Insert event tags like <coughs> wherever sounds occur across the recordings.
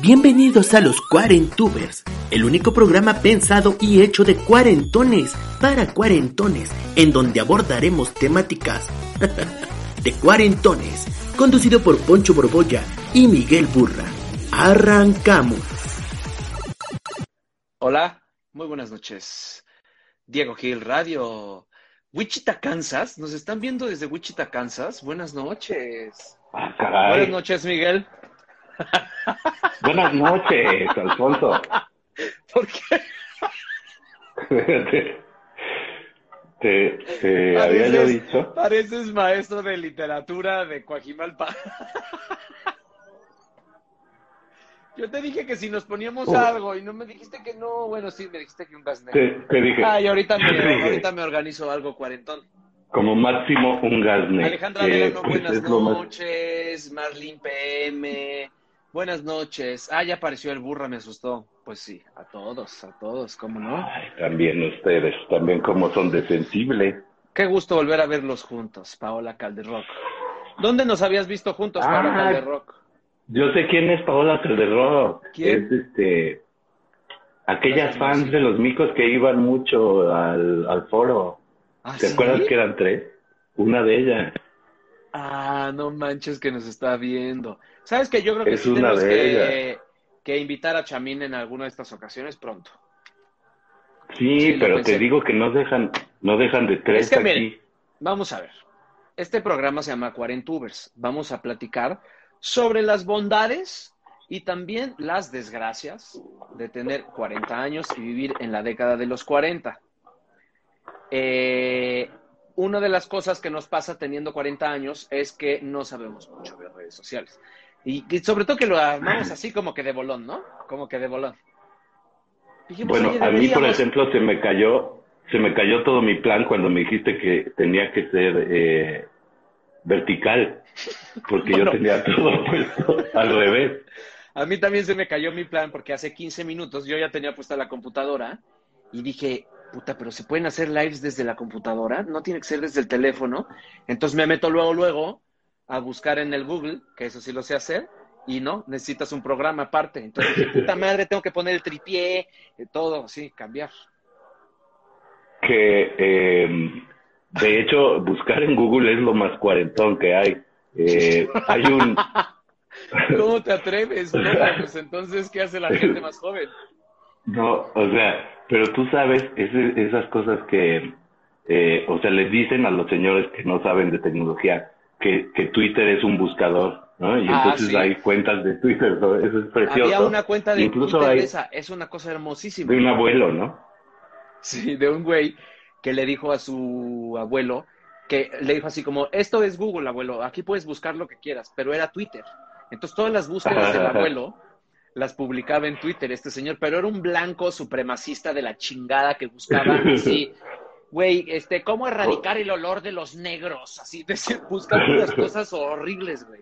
Bienvenidos a los Cuarentubers, el único programa pensado y hecho de cuarentones para cuarentones, en donde abordaremos temáticas <laughs> de cuarentones, conducido por Poncho Borbolla y Miguel Burra. Arrancamos. Hola, muy buenas noches. Diego Gil Radio, Wichita, Kansas. Nos están viendo desde Wichita, Kansas. Buenas noches. Ah, caray. Buenas noches, Miguel. <laughs> Buenas noches, Alfonso. ¿Por qué? te, te, había yo dicho. Pareces maestro de literatura de Coajimalpa. Yo te dije que si nos poníamos Uh. algo y no me dijiste que no. Bueno, sí, me dijiste que un gas negro. Te, te dije, Ay, ahorita me, dije, ahorita me organizo algo cuarentón. como máximo un gas negro. Alejandra Delano, pues, buenas es lo más- noches. Marlene PM, buenas noches. Ah, ya apareció el burra, me asustó. Pues sí, a todos, a todos, ¿cómo no? Ay, también ustedes, también como son de sensible. Qué gusto volver a verlos juntos, Paola Calderrock. ¿Dónde nos habías visto juntos, Paola Ah. Calderrock? Yo sé quién es Paola Calderro. ¿Quién? Es este. Aquellas fans de los micos que iban mucho al, al foro. ¿Ah, ¿Te sí? acuerdas que eran tres? Una de ellas. Ah, no manches que nos está viendo. ¿Sabes que Yo creo que Es sí tenemos que, que invitar a Chamín en alguna de estas ocasiones pronto. Sí, pero te digo que no dejan, no dejan de tres Es que, aquí. miren, Vamos a ver. Este programa se llama Cuarentubers. Vamos a platicar sobre las bondades y también las desgracias de tener 40 años y vivir en la década de los 40. Eh, una de las cosas que nos pasa teniendo 40 años es que no sabemos mucho de redes sociales. Y, y sobre todo que lo armamos así como que de bolón, ¿no? Como que de bolón. Dijimos, Bueno, "Oye, a mí, por deberíamos". ejemplo, se me cayó, se me cayó todo mi plan cuando me dijiste que tenía que ser eh, vertical, porque Bueno. yo tenía todo <laughs> puesto al revés. A mí también se me cayó mi plan porque hace 15 minutos yo ya tenía puesta la computadora y dije, puta, pero se pueden hacer lives desde la computadora, no tiene que ser desde el teléfono. Entonces me meto luego, luego a buscar en el Google, que eso sí lo sé hacer, y no, necesitas un programa aparte. Entonces dije, puta madre, tengo que poner el tripié, eh, todo así, cambiar. Que, eh, de hecho, buscar en Google es lo más cuarentón que hay. Eh, hay un, <laughs> ¿Cómo te atreves? No, pues entonces, ¿qué hace la gente más joven? No, o sea, pero tú sabes ese- esas cosas que, eh, o sea, les dicen a los señores que no saben de tecnología que, que Twitter es un buscador, ¿no? Y Ah, entonces sí. hay cuentas de Twitter, ¿no? eso es precioso. Había una cuenta de Incluso Twitter hay esa, es una cosa hermosísima. de un abuelo, ¿no? Sí, de un güey que le dijo a su abuelo, que le dijo así como, esto es Google, abuelo, aquí puedes buscar lo que quieras, pero era Twitter. Entonces todas las búsquedas del <laughs> abuelo las publicaba en Twitter este señor, pero era un blanco supremacista de la chingada que buscaba <laughs> así, güey, este, cómo erradicar el olor de los negros, así, decía, buscaba unas cosas horribles, güey.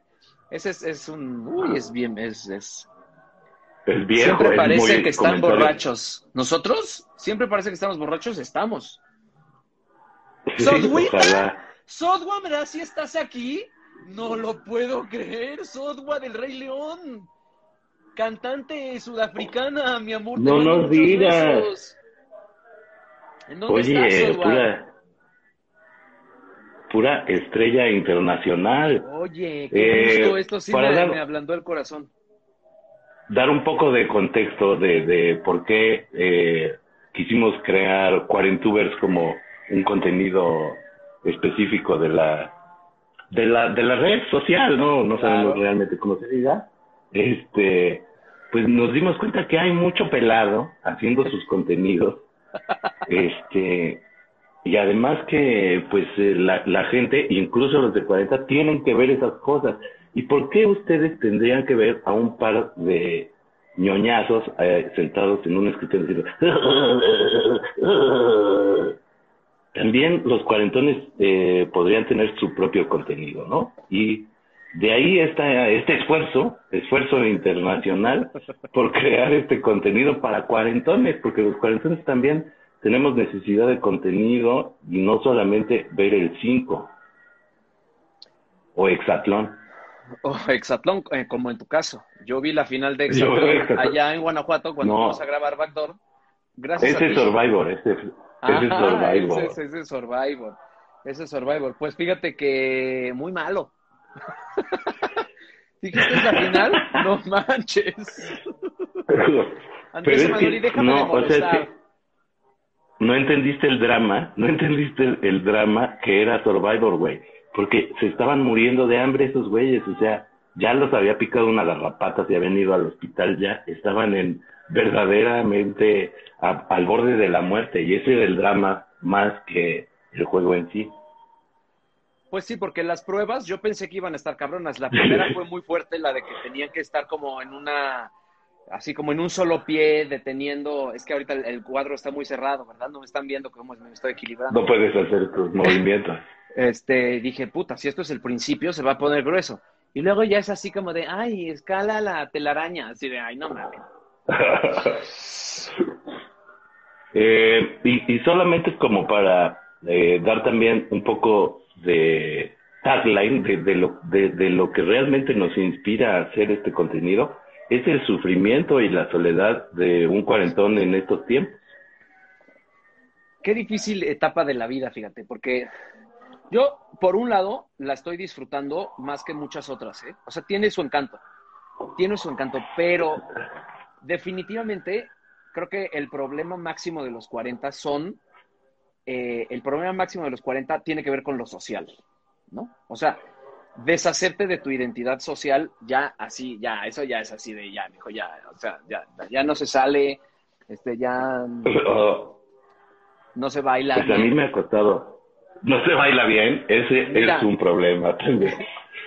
Ese es, es un, uy, es bien, es, es, Es viejo, Siempre parece que están comentario. borrachos. ¿Nosotros? Siempre parece que estamos borrachos. Estamos. Sodwita. Sodwa, ¿verdad? Si estás aquí. No lo puedo creer. Sodwa del Rey León. Cantante sudafricana, mi amor. No nos digas. besos. ¿En dónde Oye, estás, pura, pura estrella internacional. Oye, qué Eh, gusto. Esto sí para me, dar- me ablandó el corazón. dar un poco de contexto de, de por qué eh, quisimos crear Cuarentubers como un contenido específico de la de la de la red social, no no sabemos realmente cómo se diga. Este, pues nos dimos cuenta que hay mucho pelado haciendo sus contenidos. <laughs> Este, y además que pues eh, la, la gente, incluso los de 40, tienen que ver esas cosas. ¿Y por qué ustedes tendrían que ver a un par de ñoñazos eh, sentados en un escritorio diciendo... <laughs> También los cuarentones eh, podrían tener su propio contenido, ¿no? Y de ahí está este esfuerzo, esfuerzo internacional por crear este contenido para cuarentones, porque los cuarentones también tenemos necesidad de contenido y no solamente ver el 5 o Exatlón. O Exatlón, eh, como en tu caso. Yo vi la final de Exatlón allá en Guanajuato cuando fuimos a grabar Backdoor. Gracias ese a ti. Survivor, ese, ese Survivor. Ese, ese Survivor. Ese Survivor. Pues fíjate que muy malo. <laughs> ¿Dijiste la final? No manches. Andrés es Manuel, que, déjame no, o sea, es que no entendiste el drama, no entendiste el, el drama que era Survivor, güey. Porque se estaban muriendo de hambre esos güeyes, o sea, ya los había picado una garrapata, se habían ido al hospital, ya estaban en verdaderamente a- al borde de la muerte, y ese era el drama más que el juego en sí. Pues sí, porque las pruebas yo pensé que iban a estar cabronas. La primera <laughs> fue muy fuerte, la de que tenían que estar como en una, así como en un solo pie, deteniendo. Es que ahorita el, el cuadro está muy cerrado, ¿verdad? No me están viendo cómo me estoy equilibrando. No puedes hacer tus movimientos. <laughs> Este, dije, puta, si esto es el principio, se va a poner grueso. Y luego ya es así como de, ay, escala la telaraña. Así de, ay, no mames. <laughs> Eh, y, y solamente es como para eh, dar también un poco de tagline de, de lo, de, lo que realmente nos inspira a hacer este contenido, es el sufrimiento y la soledad de un cuarentón en estos tiempos. Qué difícil etapa de la vida, fíjate, porque yo, por un lado, la estoy disfrutando más que muchas otras, ¿eh? O sea, tiene su encanto, tiene su encanto, pero definitivamente creo que el problema máximo de los 40 son, eh, el problema máximo de los 40 tiene que ver con lo social, ¿no? O sea, deshacerte de tu identidad social, ya así, ya, eso ya es así de ya, mijo, ya, o sea, ya, ya no se sale, este, ya Oh, no se baila. pues a mí me ha costado. No se baila bien, ese Mira. es un problema <laughs> también.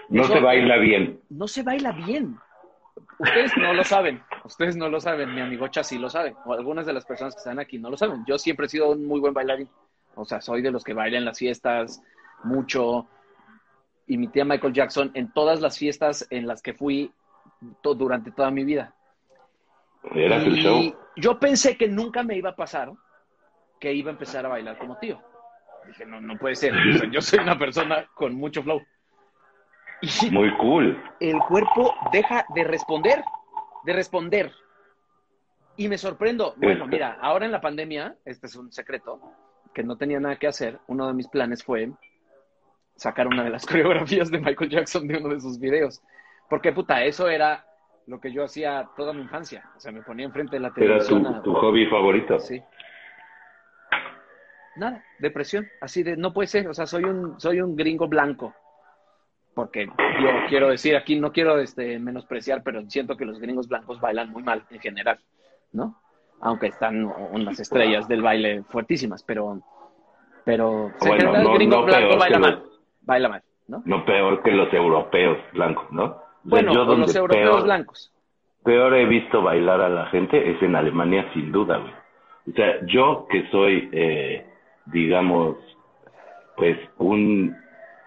No Eso- se baila bien. no se baila bien. Ustedes no lo saben, ustedes no lo saben, mi amigo sí lo sabe, o algunas de las personas que están aquí no lo saben. Yo siempre he sido un muy buen bailarín, o sea, soy de los que bailan las fiestas mucho, imité a Michael Jackson en todas las fiestas en las que fui to- durante toda mi vida. Era el Y show. yo pensé que nunca me iba a pasar que iba a empezar a bailar como tío. Dije, no, no puede ser, o sea, yo soy una persona con mucho flow. Y Muy cool. el cuerpo deja de responder, de responder. Y me sorprendo. Bueno, mira, ahora en la pandemia, este es un secreto, que no tenía nada que hacer. Uno de mis planes fue sacar una de las <laughs> coreografías de Michael Jackson de uno de sus videos. Porque, puta, eso era lo que yo hacía toda mi infancia. O sea, me ponía enfrente de la Era televisión. tu, a- tu hobby favorito. Sí. Nada, depresión, así de, no puede ser, o sea, soy un, soy un gringo blanco, porque yo quiero decir aquí, no quiero este, menospreciar, pero siento que los gringos blancos bailan muy mal en general, ¿no? Aunque están unas estrellas del baile fuertísimas, pero, pero o sea, en Bueno, no- el gringo no blanco peor baila mal, baila mal, ¿no? No peor que los europeos blancos, ¿no? O sea, yo los europeos peor- blancos. peor he visto bailar a la gente es en Alemania, sin duda, güey. O sea, yo que soy, eh, digamos, pues un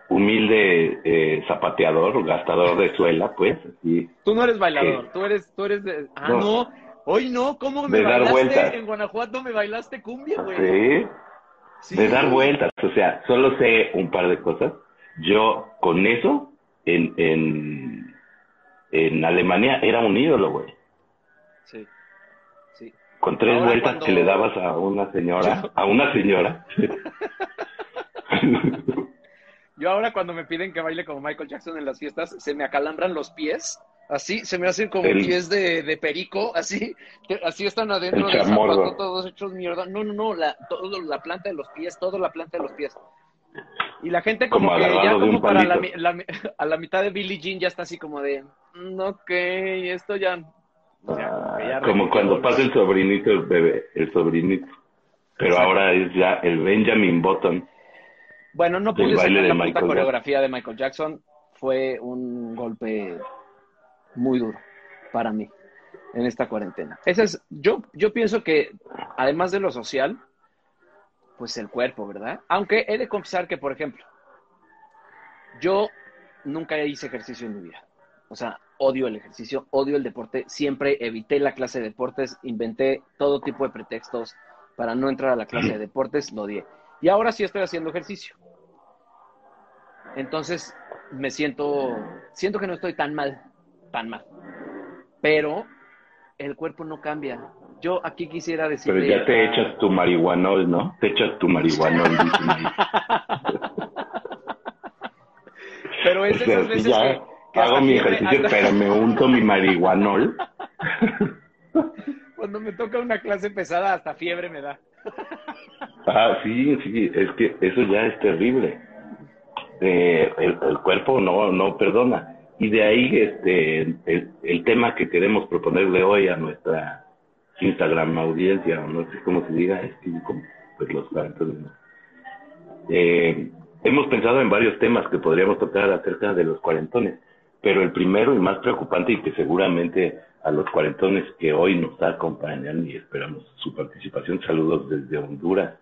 humilde eh, zapateador, gastador de suela, pues, así. Tú no eres bailador, Sí. tú eres, tú eres de... Ah, No. no, hoy no, ¿cómo me De dar bailaste? vueltas. En Guanajuato me bailaste cumbia, güey. Sí, Sí. de dar vueltas. O sea, solo sé un par de cosas. Yo con eso, en, en, en Alemania, era un ídolo, güey. Sí, sí. Con tres Ahora vueltas cuando- que le dabas a una señora, a una señora. <laughs> <laughs> Yo ahora cuando me piden que baile como Michael Jackson en las fiestas, se me acalambran los pies, así, se me hacen como El- pies de, de perico, así, así están adentro El del zapato, todos hechos mierda. No, no, no, la, todo, la planta de los pies, todo la planta de los pies. Y la gente como, Como que ya como para la, <laughs> a la mitad de Billie Jean ya está así como de, "Mm, ok, esto ya... o sea, ya Ah, como cuando pasa el sobrinito, el bebé, el sobrinito. Pero ahora es ya el Benjamin Button. Bueno, no pude sacar la puta coreografía de Michael Jackson. Fue un golpe muy duro para mí en esta cuarentena. Ese es, yo, yo pienso que además de lo social, pues el cuerpo, ¿verdad? Aunque he de confesar que, por ejemplo, yo nunca hice ejercicio en mi vida. O sea, odio el ejercicio, odio el deporte. Siempre evité la clase de deportes, inventé todo tipo de pretextos para no entrar a la clase de <clears throat> deportes, lo odié. Y ahora sí estoy haciendo ejercicio. Entonces, me siento, siento que no estoy tan mal, tan mal. Pero el cuerpo no cambia. Yo aquí quisiera decir... Pero ya te echas tu marihuanol, ¿no? Te echas tu marihuanol. <laughs> Pero es O de sea, esas si veces ya que, que hago mi ejercicio, pero me unto mi marihuanol. <laughs> Cuando me toca una clase pesada, hasta fiebre me da. <laughs> Ah, sí, sí, es que eso ya es terrible. Eh, el, el cuerpo no, no perdona. Y de ahí este el, el tema que queremos proponerle hoy a nuestra Instagram audiencia, o no sé cómo se diga, es que como, pues los cuarentones, ¿no? Eh, hemos pensado en varios temas que podríamos tocar acerca de los cuarentones, pero el primero y más preocupante y que seguramente a los cuarentones que hoy nos acompañan y esperamos su participación, saludos desde Honduras,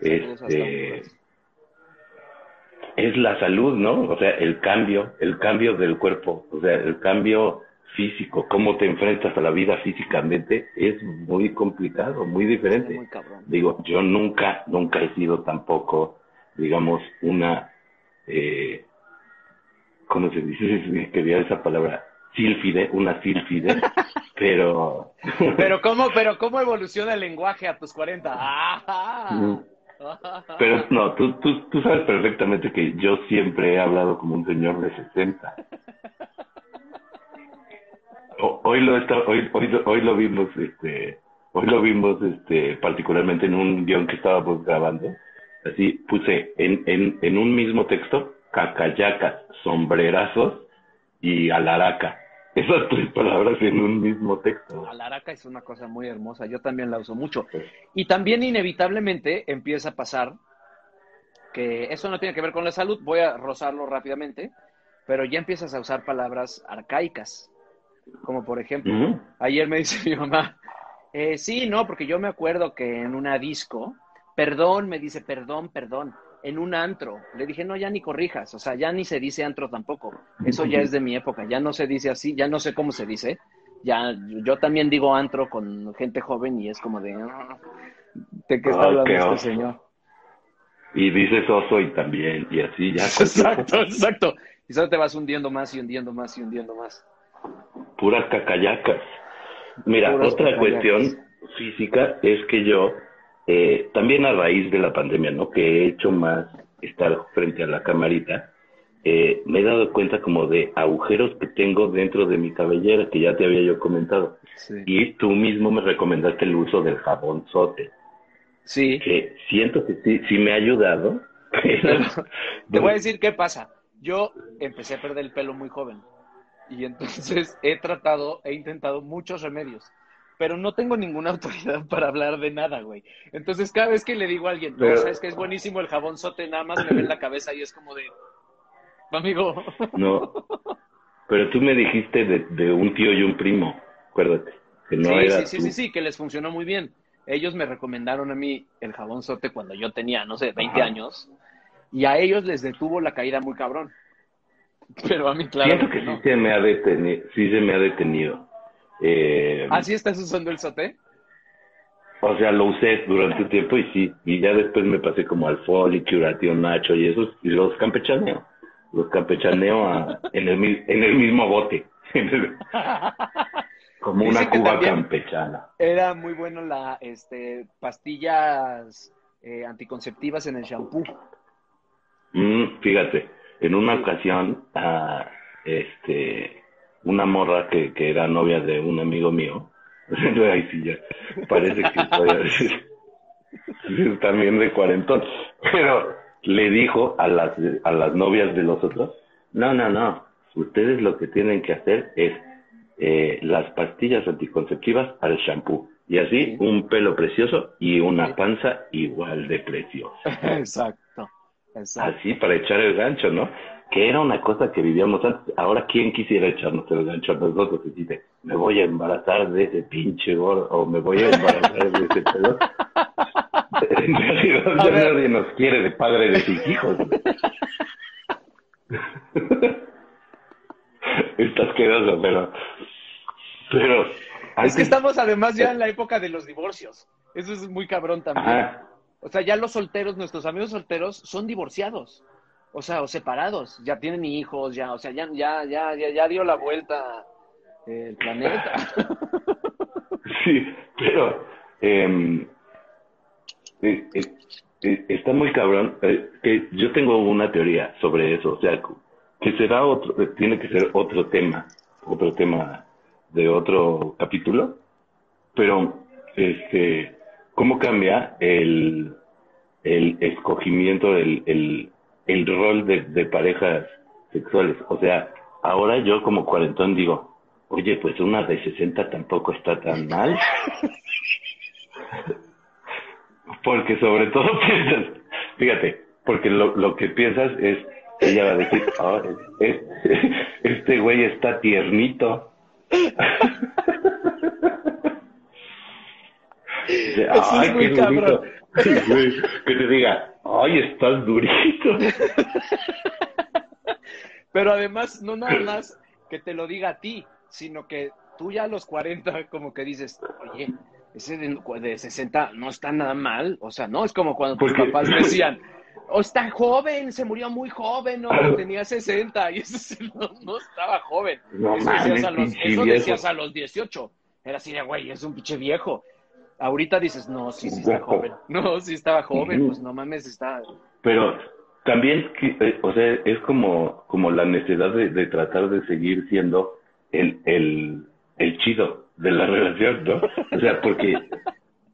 este, Honduras. Es la salud, ¿no? O sea, el cambio, el cambio del cuerpo, o sea, el cambio físico, cómo te enfrentas a la vida físicamente es muy complicado, muy diferente. Muy cabrón. Digo, yo nunca, nunca he sido tampoco, digamos, una, eh, ¿cómo se dice? <laughs> Quería esa palabra, sílfide, una sílfide, <laughs> pero... Pero cómo, pero cómo evoluciona el lenguaje a tus 40. ¡Ah! Pero <laughs> no, tú, tú, tú sabes perfectamente que yo siempre he hablado como un señor de 60. O- Hoy lo está, hoy, hoy, hoy lo vimos, este, hoy lo vimos, este, particularmente en un guion que estábamos grabando. Así puse en, en, en un mismo texto, cacayacas, sombrerazos y alaraca. Esas tres palabras en un mismo texto. Alaraca es una cosa muy hermosa, yo también la uso mucho. Y también inevitablemente empieza a pasar que eso no tiene que ver con la salud, voy a rozarlo rápidamente, pero ya empiezas a usar palabras arcaicas, como por ejemplo, ayer me dice <laughs> mi mamá, eh, sí, no, porque yo me acuerdo que en una disco, perdón, me dice, perdón, perdón, en un antro, le dije, no, ya ni corrijas, o sea, ya ni se dice antro tampoco, eso ya es de mi época, ya no se dice así, ya no sé cómo se dice, ya, yo también digo antro con gente joven y es como de, "Ah, ¿de qué está Ay, hablando qué este señor? Y dices oso y también, y así ya. <laughs> Exacto, exacto. Y solo te vas hundiendo más y hundiendo más y hundiendo más. Puras cacayacas. Mira, Puras otra cacayacas. cuestión física es que yo, eh, también a raíz de la pandemia, ¿no? Que he hecho más estar frente a la camarita, eh, me he dado cuenta como de agujeros que tengo dentro de mi cabellera, que ya te había yo comentado. Sí. Y tú mismo me recomendaste el uso del jabón sote, Sí. que siento que sí, sí me ha ayudado. <laughs> pero- <laughs> Te voy a decir qué pasa. Yo empecé a perder el pelo muy joven. Y entonces he tratado, he intentado muchos remedios. Pero no tengo ninguna <laughs> autoridad para hablar de nada, güey. Entonces cada vez que le digo a alguien, no, sabes que es buenísimo el jabón sote, nada más me ven la cabeza y es como de, amigo. <laughs> No, pero tú me dijiste de, de un tío y un primo, acuérdate, que no sí, era sí, sí, tú. sí, sí, que les funcionó muy bien. Ellos me recomendaron a mí el jabón sote cuando yo tenía, no sé, 20 Ajá. años. Y a ellos les detuvo la caída muy cabrón. <laughs> Pero a mí, claro. Siento que no. sí se me ha detenido, sí se me ha detenido. Eh, ¿Así estás usando el sote? O sea, lo usé durante un tiempo y sí, y ya después me pasé como al Folly, Curatio Nacho y esos, y los campechaneo. Los campechaneo a- en, el, mi- en el mismo bote, <laughs> como una cuba campechana. Era muy bueno la este, pastillas eh, anticonceptivas en el shampoo. Mm, fíjate, en una ocasión, ah, este, una morra que, que era novia de un amigo mío, <laughs> ahí sí ya, parece que voy a decir, <laughs> también de cuarentón, pero le dijo a las, a las novias de los otros, no, no, no, ustedes lo que tienen que hacer es eh, las pastillas anticonceptivas al shampoo, Y así, un pelo precioso y una panza igual de preciosa. <laughs> Exacto, exacto. Así, para echar el gancho, ¿no? Que era una cosa que vivíamos antes. Ahora, ¿quién quisiera echarnos el gancho a nosotros? Y dice, me voy a embarazar de ese pinche gordo, o me voy a embarazar de ese pelo. <laughs> En realidad, ya nadie nos quiere de padre de sus hijos. <laughs> Estás quedoso, pero... Pero... Es que estamos además ya en la época de los divorcios. Eso es muy cabrón también. Ajá. O sea, ya los solteros, nuestros amigos solteros, son divorciados. O sea, o separados. Ya tienen hijos, ya, o sea, ya, ya, ya, ya, ya dio la vuelta el planeta. <laughs> Sí, pero em, eh, eh, eh, está muy cabrón. eh, que yo tengo una teoría sobre eso, o sea, que será otro, tiene que ser otro tema, otro tema de otro capítulo, pero este, ¿cómo cambia el, el escogimiento, el, el, el rol de, de parejas sexuales? O sea, ahora yo como cuarentón digo, Oye, pues una de 60 tampoco está tan mal. <laughs> Porque sobre todo <laughs> piensas, fíjate, porque lo, lo que piensas es, ella va a decir, "Ah, es- <laughs> este güey está tiernito. Dice, Eso es "Ay, muy qué cabrón". durito". Que te diga, ay, estás durito. <laughs> Pero además, no nada más que te lo diga a ti, sino que tú ya a los 40 como que dices, oye, ese de, de 60 no está nada mal. O sea, no es como cuando tus Porque- papás decían, o está joven, se murió muy joven, o Claro. tenía 60, y eso no, no estaba joven. No eso decías, a los, eso decías a los 18. Era así de, güey, es un pinche viejo. Ahorita dices, no, sí, sí está joven. <laughs> No, sí estaba joven, pues no mames, está... Pero también, eh, o sea, es como, como la necesidad de, de tratar de seguir siendo el, el, el chido de la <laughs> relación, ¿no? O sea, porque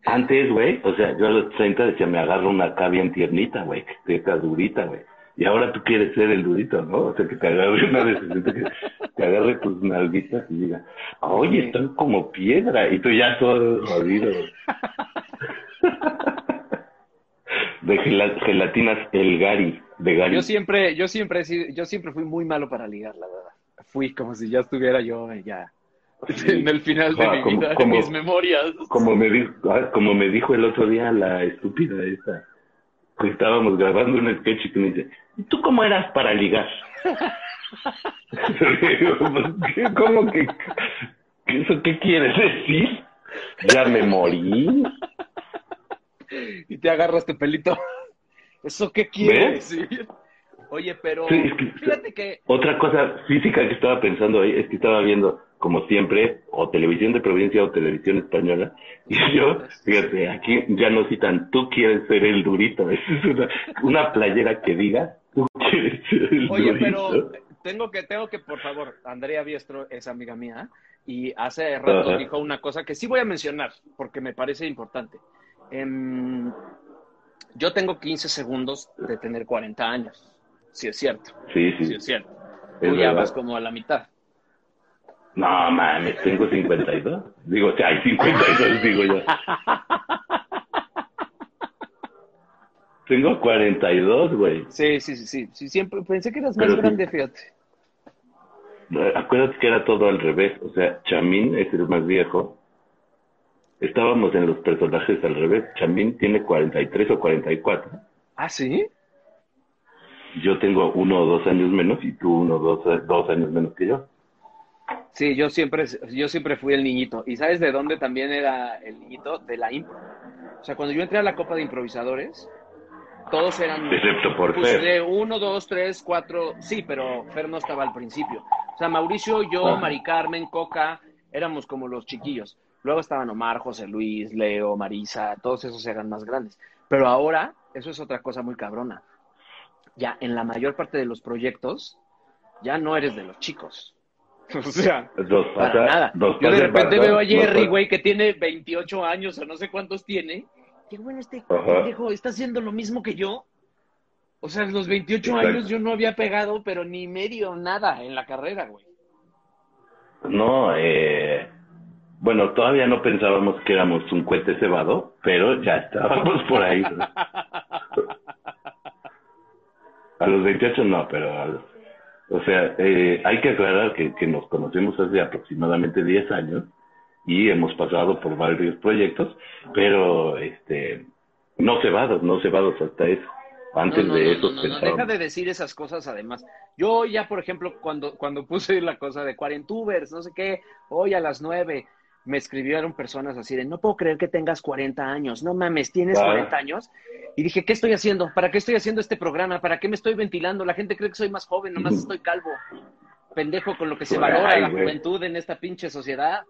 antes, güey, o sea, yo a los 30 decía, me agarro una acá bien tiernita, güey, que está durita, güey. Y ahora tú quieres ser el durito, ¿no? O sea, que te agarre una de 60, que te agarre tus nalguitas y diga, oye, están como piedra. Y tú ya todo jodido. <laughs> De gela- gelatinas El Gary, de Gary. Yo siempre, yo siempre he sido- yo siempre fui muy malo para ligar, la verdad. Fui como si ya estuviera yo ya Sí. en el final de Ah, mi como- vida, como- mis memorias. Como me dijo, ah, como me dijo el otro día la estúpida esa, que estábamos grabando un sketch y que me dice, ¿y tú cómo eras para ligar? ¿Cómo que, eso qué quieres decir? Ya me morí. Y te agarras tu pelito. ¿Eso qué quiere decir? Oye, pero Sí, es que- fíjate que Otra cosa física que estaba pensando ahí es que estaba viendo, como siempre, o televisión de provincia o televisión española, y yo, fíjate, aquí ya no citan, tú quieres ser el durito, <laughs> es una, una playera que diga, <laughs> Oye, pero tengo que, tengo que, por favor, Andrea Biestro es amiga mía y hace rato Ajá. dijo una cosa que sí voy a mencionar porque me parece importante. Em, yo tengo 15 segundos de tener 40 años. Sí es cierto, Sí, sí sí, es cierto. es Tú ya vas como a la mitad. No, mames, tengo 52. Digo, o sea, hay 52, digo yo. <laughs> Tengo 42, güey. Sí, sí, sí, sí, sí, siempre pensé que eras más Pero sí. grande, fíjate. Acuérdate que era todo al revés. O sea, Chamín es el más viejo. Estábamos en los personajes al revés. Chamín tiene 43 o 44. ¿Ah, sí? Yo tengo uno o dos años menos y tú uno o dos, dos años menos que yo. Sí, yo siempre, yo siempre fui el niñito. ¿Y sabes de dónde también era el niñito? De la impro. O sea, cuando yo entré a la Copa de Improvisadores, todos eran... Excepto por Pues Fer. de uno, dos, tres, cuatro, sí, pero Fer no estaba al principio. O sea, Mauricio, yo, Ajá. Mari Carmen, Coca, éramos como los chiquillos. Luego estaban Omar, José Luis, Leo, Marisa, todos esos eran más grandes. Pero ahora, eso es otra cosa muy cabrona. Ya en la mayor parte de los proyectos, ya no eres de los chicos. <laughs> O sea, para pasa- nada. Yo de repente veo a Jerry, güey, que tiene 28 años o no sé cuántos tiene. Qué bueno, este pendejo está haciendo lo mismo que yo. O sea, en los 28 Exacto. años yo no había pegado, pero ni medio nada en la carrera, güey. No, eh, bueno, todavía no pensábamos que éramos un cohete cebado, pero ya estábamos <laughs> por ahí. A los 28 no, pero a los- o sea, eh, hay que aclarar que, que nos conocemos hace aproximadamente 10 años y hemos pasado por varios proyectos, pero este no cebados, no cebados hasta eso. Antes No, no, de eso no, deja de decir esas cosas además. Yo ya, por ejemplo, cuando, cuando puse la cosa de cuarentubers, no sé qué, hoy a las nueve, me escribieron personas así de, no puedo creer que tengas 40 años, no mames, ¿tienes Ah. 40 años? Y dije, ¿qué estoy haciendo? ¿Para qué estoy haciendo este programa? ¿Para qué me estoy ventilando? La gente cree que soy más joven, nomás estoy calvo. Pendejo con lo que se valora Ay, la güey. juventud en esta pinche sociedad.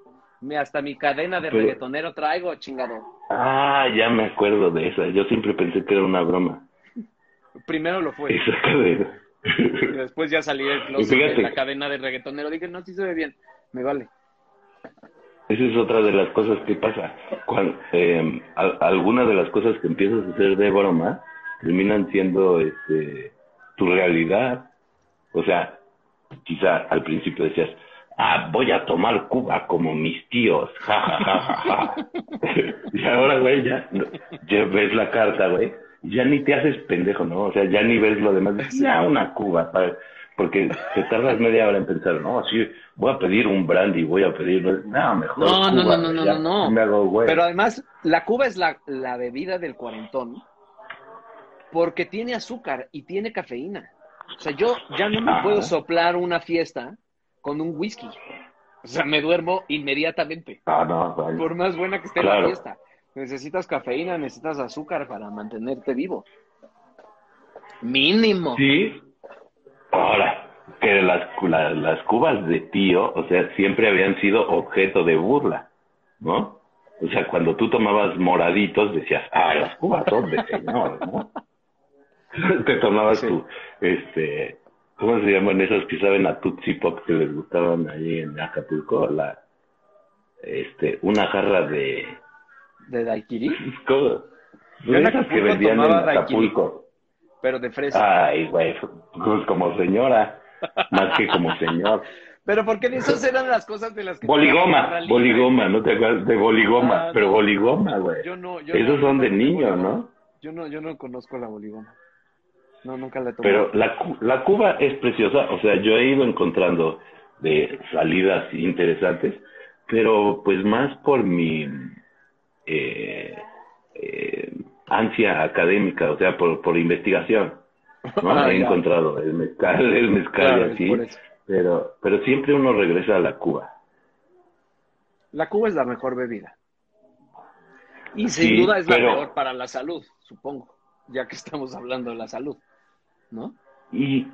Hasta mi cadena de Pero- reggaetonero traigo, chingado. Ah, ya me acuerdo de esa. Yo siempre pensé que era una broma. Primero lo fue. Esa cadena. Y después ya salí del closet de la cadena de reggaetonero. Dije, no, sí se ve bien, me vale. Esa es otra de las cosas que pasa. Cuando, eh, al- algunas de las cosas que empiezas a hacer de broma terminan siendo este, tu realidad. O sea, quizá al principio decías, ah, voy a tomar Cuba como mis tíos, ja, ja, ja, ja, ja. <laughs> y ahora, güey, ya, ya ves la carta, güey, ya ni te haces pendejo, ¿no? O sea, ya ni ves lo demás, dices, ya una Cuba, porque te tardas media hora en pensar, no, sí, voy a pedir un brandy, voy a pedir, no, mejor No, no, Cuba, no, no, no, ya, no, hago. Pero además, la Cuba es la, la bebida del cuarentón porque tiene azúcar y tiene cafeína. O sea, yo ya no me Ajá. puedo soplar una fiesta con un whisky. O sea, me duermo inmediatamente. Ah, no, vale. Por más buena que esté la fiesta. Necesitas cafeína, necesitas azúcar para mantenerte vivo. Mínimo. Sí. Ahora, que las, la- las cubas de tío, o sea, siempre habían sido objeto de burla, ¿no? O sea, cuando tú tomabas moraditos, decías, ah, las cubas son de señor, ¿no? <laughs> Te tomabas Sí. tu, este, ¿cómo se llaman esas que saben a Tutsi Pop que les gustaban ahí en Acapulco? La, este, una jarra de, De daiquiri, <laughs> ¿cómo? Yo en esas que vendían en daiquiri. Acapulco. pero de fresa. Ay, güey, pues como señora, más que como señor. <laughs> Pero porque esas eran las cosas de las que... Boligoma, boligoma, ¿no te acuerdas de boligoma? Ah, pero no. boligoma, güey. Yo no, yo Esos no, son de niño, boligoma. ¿no? Yo no, yo no conozco la boligoma. No, nunca la. Pero la, la Cuba es preciosa, o sea, yo he ido encontrando de salidas interesantes, pero pues más por mi eh, eh, ansia académica, o sea, por, por investigación. ¿no? Ah, he ya. encontrado el mezcal, el mezcal Claro, y así, pero, pero siempre uno regresa a la Cuba. La Cuba es la mejor bebida. Y sin Sí, duda es la pero- peor para la salud, supongo, ya que estamos hablando de la salud, ¿no? y,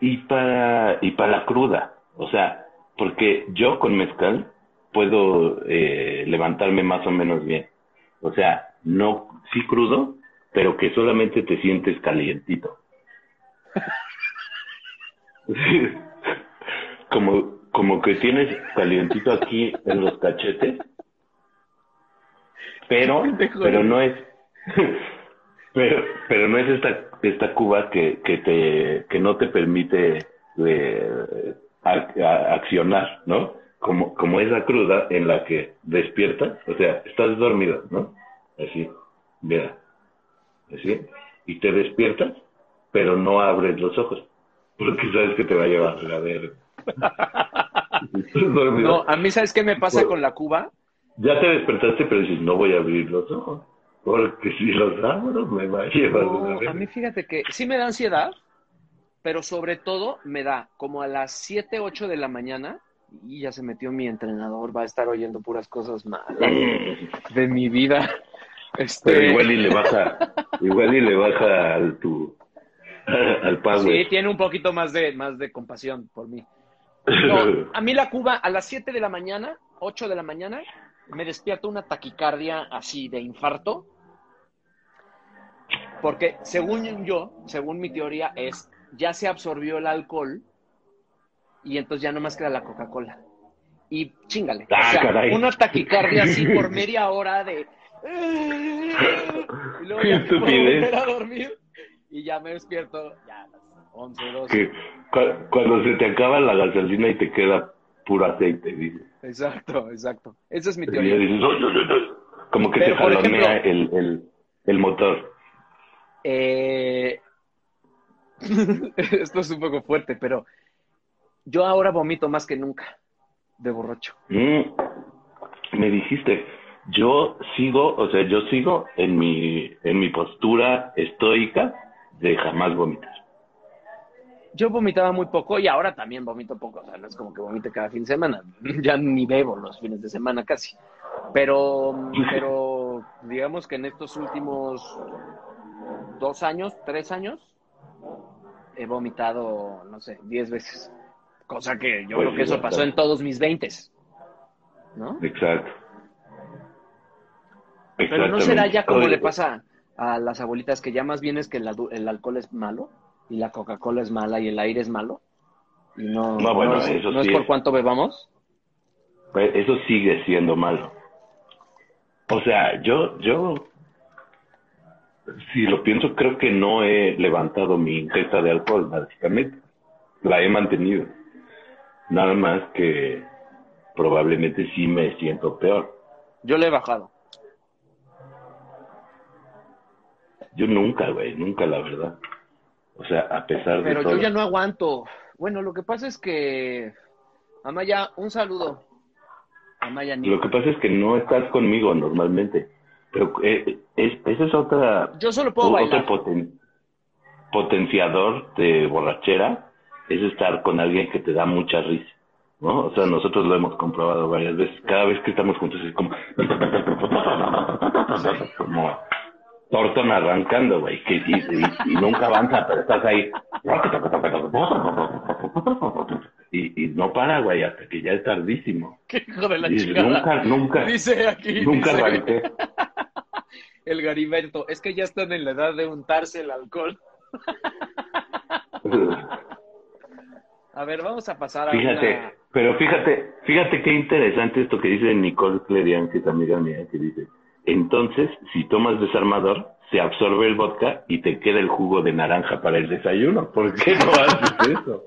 y para y para la cruda. O sea porque yo con mezcal puedo eh, levantarme más o menos bien. O sea no sí crudo pero que solamente te sientes calientito. <laughs> Como como que tienes calientito aquí en los cachetes. Pero pero no es <laughs> pero pero no es esta esta cuba que, que te que no te permite eh, ac- a- accionar no como como esa cruda en la que despiertas o sea estás dormido no así mira así y te despiertas pero no abres los ojos porque sabes que te va a llevar a ver Estás dormido. No, a mí, ¿sabes qué me pasa con la Cuba? Ya te despertaste, pero dices, no voy a abrir los ojos. Porque si los abro, me va a llevar No, una vez. a mí fíjate que sí me da ansiedad, pero sobre todo me da como a las 7, 8 de la mañana, y ya se metió mi entrenador, va a estar oyendo puras cosas malas de mi vida. Este, Pero igual y le baja, igual y le baja al tu, <laughs> al power. Sí, tiene un poquito más de, más de compasión por mí. No, <laughs> a mí la Cuba a las 7 de la mañana, 8 de la mañana, me despierta una taquicardia así de infarto. Porque según yo, según mi teoría, es ya se absorbió el alcohol y entonces ya no más queda la Coca-Cola. Y chingale. Ah, o sea, caray. una taquicardia así <laughs> por media hora de. Y luego ya me puedo volver a dormir y ya me despierto ya a las 11, 12. que cu- cuando se te acaba la gasolina y te queda puro aceite, dice. Exacto, exacto. Esa es mi teoría. dices, "Ay, ay, ay, ay". como que Pero, te jalonea ejemplo- el, el, el motor. Eh, <laughs> Esto es un poco fuerte, pero yo ahora vomito más que nunca de borracho. Mm, me dijiste, yo sigo, o sea, yo sigo en mi, en mi postura estoica de jamás vomitar. Yo vomitaba muy poco y ahora también vomito poco. O sea, no es como que vomite cada fin de semana. <laughs> Ya ni bebo los fines de semana casi. Pero, pero digamos que en estos últimos dos años, tres años, he vomitado, no sé, diez veces. Cosa que yo Pues creo que eso pasó en todos mis veintes. ¿No? Exacto. Pero no será ya como Oye, le pasa a las abuelitas, que ya más bien es que el, alcohol es malo y la Coca-Cola es mala y el aire es malo. Y no, No, bueno, es, eso no es sí por cuánto bebamos. Pues eso sigue siendo malo. O sea, yo, yo, si lo pienso, creo que no he levantado mi ingesta de alcohol, básicamente. La he mantenido. Nada más que probablemente sí me siento peor. Yo le he bajado. Yo nunca, güey, nunca, la verdad. O sea, a pesar de Pero todo. yo ya no aguanto. Bueno, lo que pasa es que. Amaya, un saludo. Amaya, ni- Lo que pasa es que no estás conmigo normalmente. Pero eh, es, esa es otra yo solo puedo otro poten- potenciador de borrachera es estar con alguien que te da mucha risa, ¿no? O sea, nosotros lo hemos comprobado varias veces. Cada vez que estamos juntos es como... como Thornton arrancando, güey, que y, y- y nunca avanza, pero estás ahí. Y, y no para, güey, hasta que ya es tardísimo. <laughs> Qué hijo de la Y chingada. nunca, nunca, Dice aquí. nunca dice arranqué. <laughs> el Gariberto. Es que ya están en la edad de untarse el alcohol. <laughs> A ver, vamos a pasar a Fíjate, una- pero fíjate, fíjate qué interesante esto que dice Nicole Clerian, que es amiga mía, que dice, entonces, si tomas desarmador, se absorbe el vodka y te queda el jugo de naranja para el desayuno. ¿Por qué no haces eso?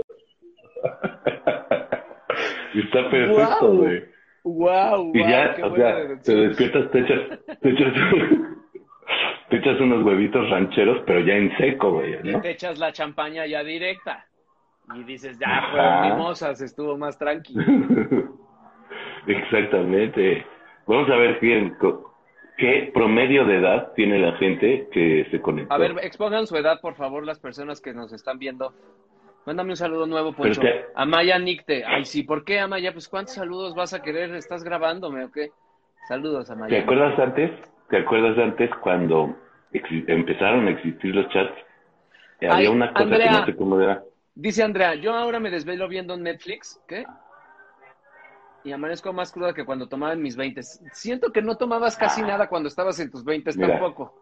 Está perfecto, güey. Wow, Y ya, qué o sea, te despiertas, te echas, te echas, <laughs> te echas unos huevitos rancheros, pero ya en seco, güey, Y ¿no? te echas la champaña ya directa. Y dices, ya fueron mimosas, estuvo más tranquilo. <laughs> Exactamente. Vamos a ver quién, co- qué promedio de edad tiene la gente que se conectó. A ver, expongan su edad, por favor, las personas que nos están viendo. Mándame un saludo nuevo, Poncho. Te- Amaya Nicte. Ay, sí, ¿por qué, Amaya? Pues, ¿cuántos saludos vas a querer? ¿Estás grabándome o qué? Saludos, Amaya. ¿Te acuerdas antes? ¿Te acuerdas antes cuando empezaron a existir los chats? Había Ay, una cosa Andrea. que no sé cómo era. Dice Andrea, yo ahora me desvelo viendo Netflix, ¿qué? Y amanezco más cruda que cuando tomaba en mis 20. Siento que no tomabas casi nada cuando estabas en tus 20 Mira. tampoco.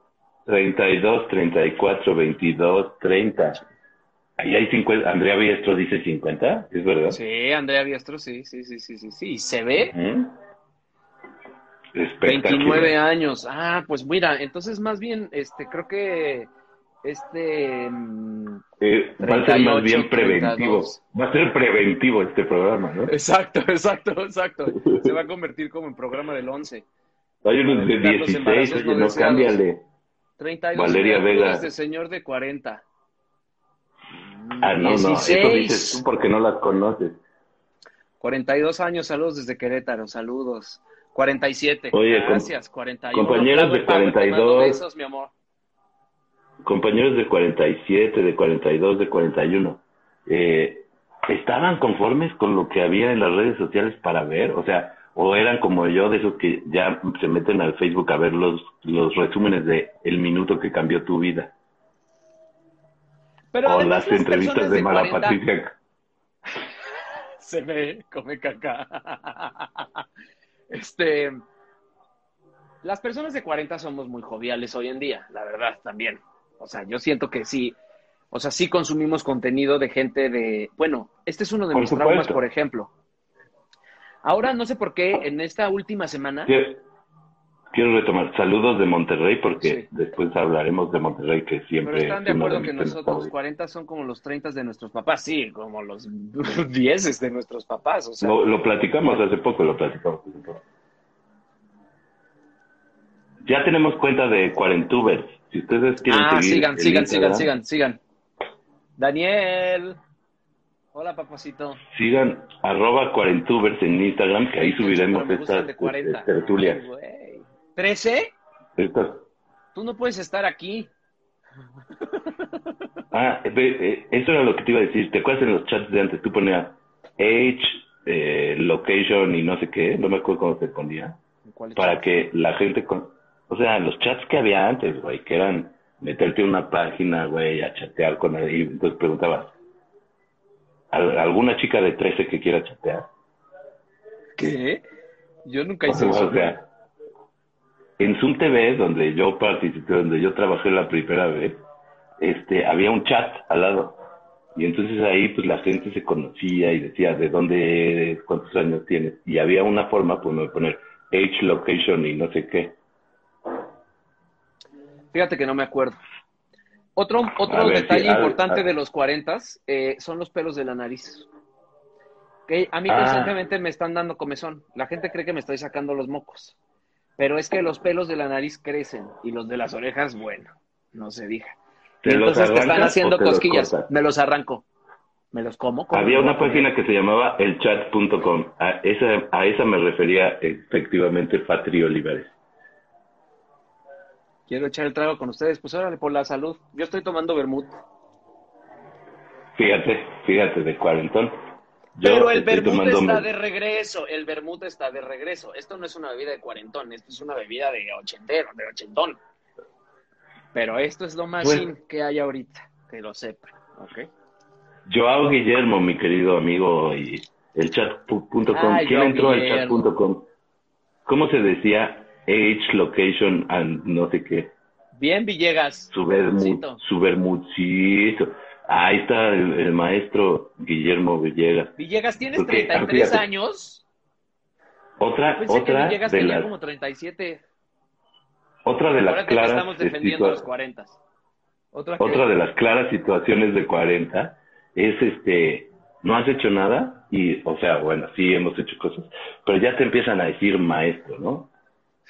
32, 34, 22, 30. Ahí hay 50. Andrea Biestro dice 50, ¿es verdad? Sí, Andrea Biestro, sí, sí, sí, sí, sí, sí. ¿Y se ve? ¿Mm? Espectacular. 29 años. Ah, pues mira, entonces más bien, este, creo que este mm, Eh, va a ser más 38, bien preventivo. 32. Va a ser preventivo este programa, ¿no? Exacto, <laughs> exacto, exacto. Se va a <laughs> convertir como en programa del 11. Hay unos de evitar los 16, embarazos oye, no no cámbiale. 32 Valeria Vega. de señor de 40. Ah, no, no, eso 16. dices tú porque no las conoces. 42 años, saludos desde Querétaro, saludos. 47, Oye, gracias, 41. compañeros de Pago, pago, te mando 42. besos, mi amor. Compañeros de 47, de 42, de 41, eh, ¿estaban conformes con lo que había en las redes sociales para ver? O sea, o eran como yo, de esos que ya se meten al Facebook a ver los, los resúmenes de el minuto que cambió tu vida. Pero o las entrevistas de Mara 40 Patricia. <laughs> Se ve, come caca. <laughs> Este, las personas de 40 somos muy joviales hoy en día, la verdad, también. O sea, yo siento que sí, o sea, sí consumimos contenido de gente de, bueno, este es uno de Por mis traumas, supuesto. por ejemplo. Ahora, no sé por qué, en esta última semana, Sí quiero retomar. Saludos de Monterrey, porque después hablaremos de Monterrey, que siempre. Pero están de acuerdo que nosotros 40 son como los 30 de nuestros papás, sí, como los <laughs> 10 de nuestros papás. Lo, platicamos hace poco, lo platicamos hace poco. Ya tenemos cuenta de Cuarentubers. Si ustedes quieren ah, sigan, sigan, sigan, sigan, sigan. Daniel. Hola, papacito. Sigan arroba cuarentubers en Instagram, que ahí subiremos esta tertulia. ¿13? Estás... Tú no puedes estar aquí. <laughs> Ah, eh, eso era lo que te iba a decir. ¿Te acuerdas en los chats de antes? Tú ponías age, eh, location y no sé qué. No me acuerdo cómo se ponía. Para que la gente... Con... O sea, los chats que había antes, güey, que eran meterte en una página, güey, a chatear con él. Y entonces preguntabas, ¿alguna chica de 13 que quiera chatear? ¿Qué? Yo nunca hice eso. O sea, en Zoom TV, donde yo participé, donde yo trabajé la primera vez, este, había un chat al lado. Y entonces ahí pues la gente se conocía y decía de dónde eres, cuántos años tienes. Y había una forma pues de poner age, location y no sé qué. Fíjate que no me acuerdo. Otro, otro detalle importante de los 40 eh, son los pelos de la nariz. Que a mí ah. constantemente me están dando comezón. La gente cree que me estoy sacando los mocos. Pero es que los pelos de la nariz crecen y los de las orejas, bueno, no se diga. entonces te están haciendo cosquillas. Me los arranco. ¿Me los como? Había una página que se llamaba elchat.com. A esa, a esa me refería efectivamente Patri Olivares. Quiero echar el trago con ustedes. Pues órale, por la salud. Yo estoy tomando vermut. Fíjate, fíjate, de cuarentón. Pero el vermut está de regreso, el vermut está de regreso. Esto no es una bebida de cuarentón, esto es una bebida de ochentero, de ochentón. Pero esto es lo más que hay ahorita, que lo sepan, ¿ok? Joao Guillermo, mi querido amigo, y el chat.com. ¿Quién entró al chat.com? ¿Cómo se decía? Age, location, and no sé qué. Bien, Villegas. Su vermut, su vermutcito. Ahí está el, maestro Guillermo Villegas. Villegas, ¿tienes 33 años? Otra, otra que Villegas de tenía como 37. Otra de las claras. estamos defendiendo los 40. Otra, otra de las claras situaciones de 40 es este, no has hecho nada y, o sea, bueno, sí hemos hecho cosas, pero ya te empiezan a decir maestro, ¿no?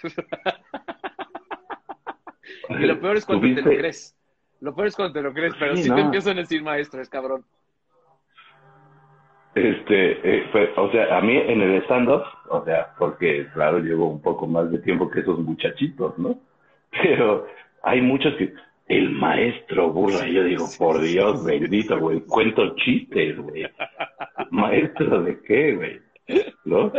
<laughs> y lo peor es cuando te lo crees. Lo peor es cuando te lo crees, pero si te empiezan a decir maestro, es cabrón. Este, eh, o sea, a mí en el stand-up, o sea, porque claro, llevo un poco más de tiempo que esos muchachitos, ¿no? <laughs> Pero hay muchos que, el maestro burla, yo digo, por Dios bendito, güey, cuento chistes, güey. ¿Maestro de qué, güey? ¿No?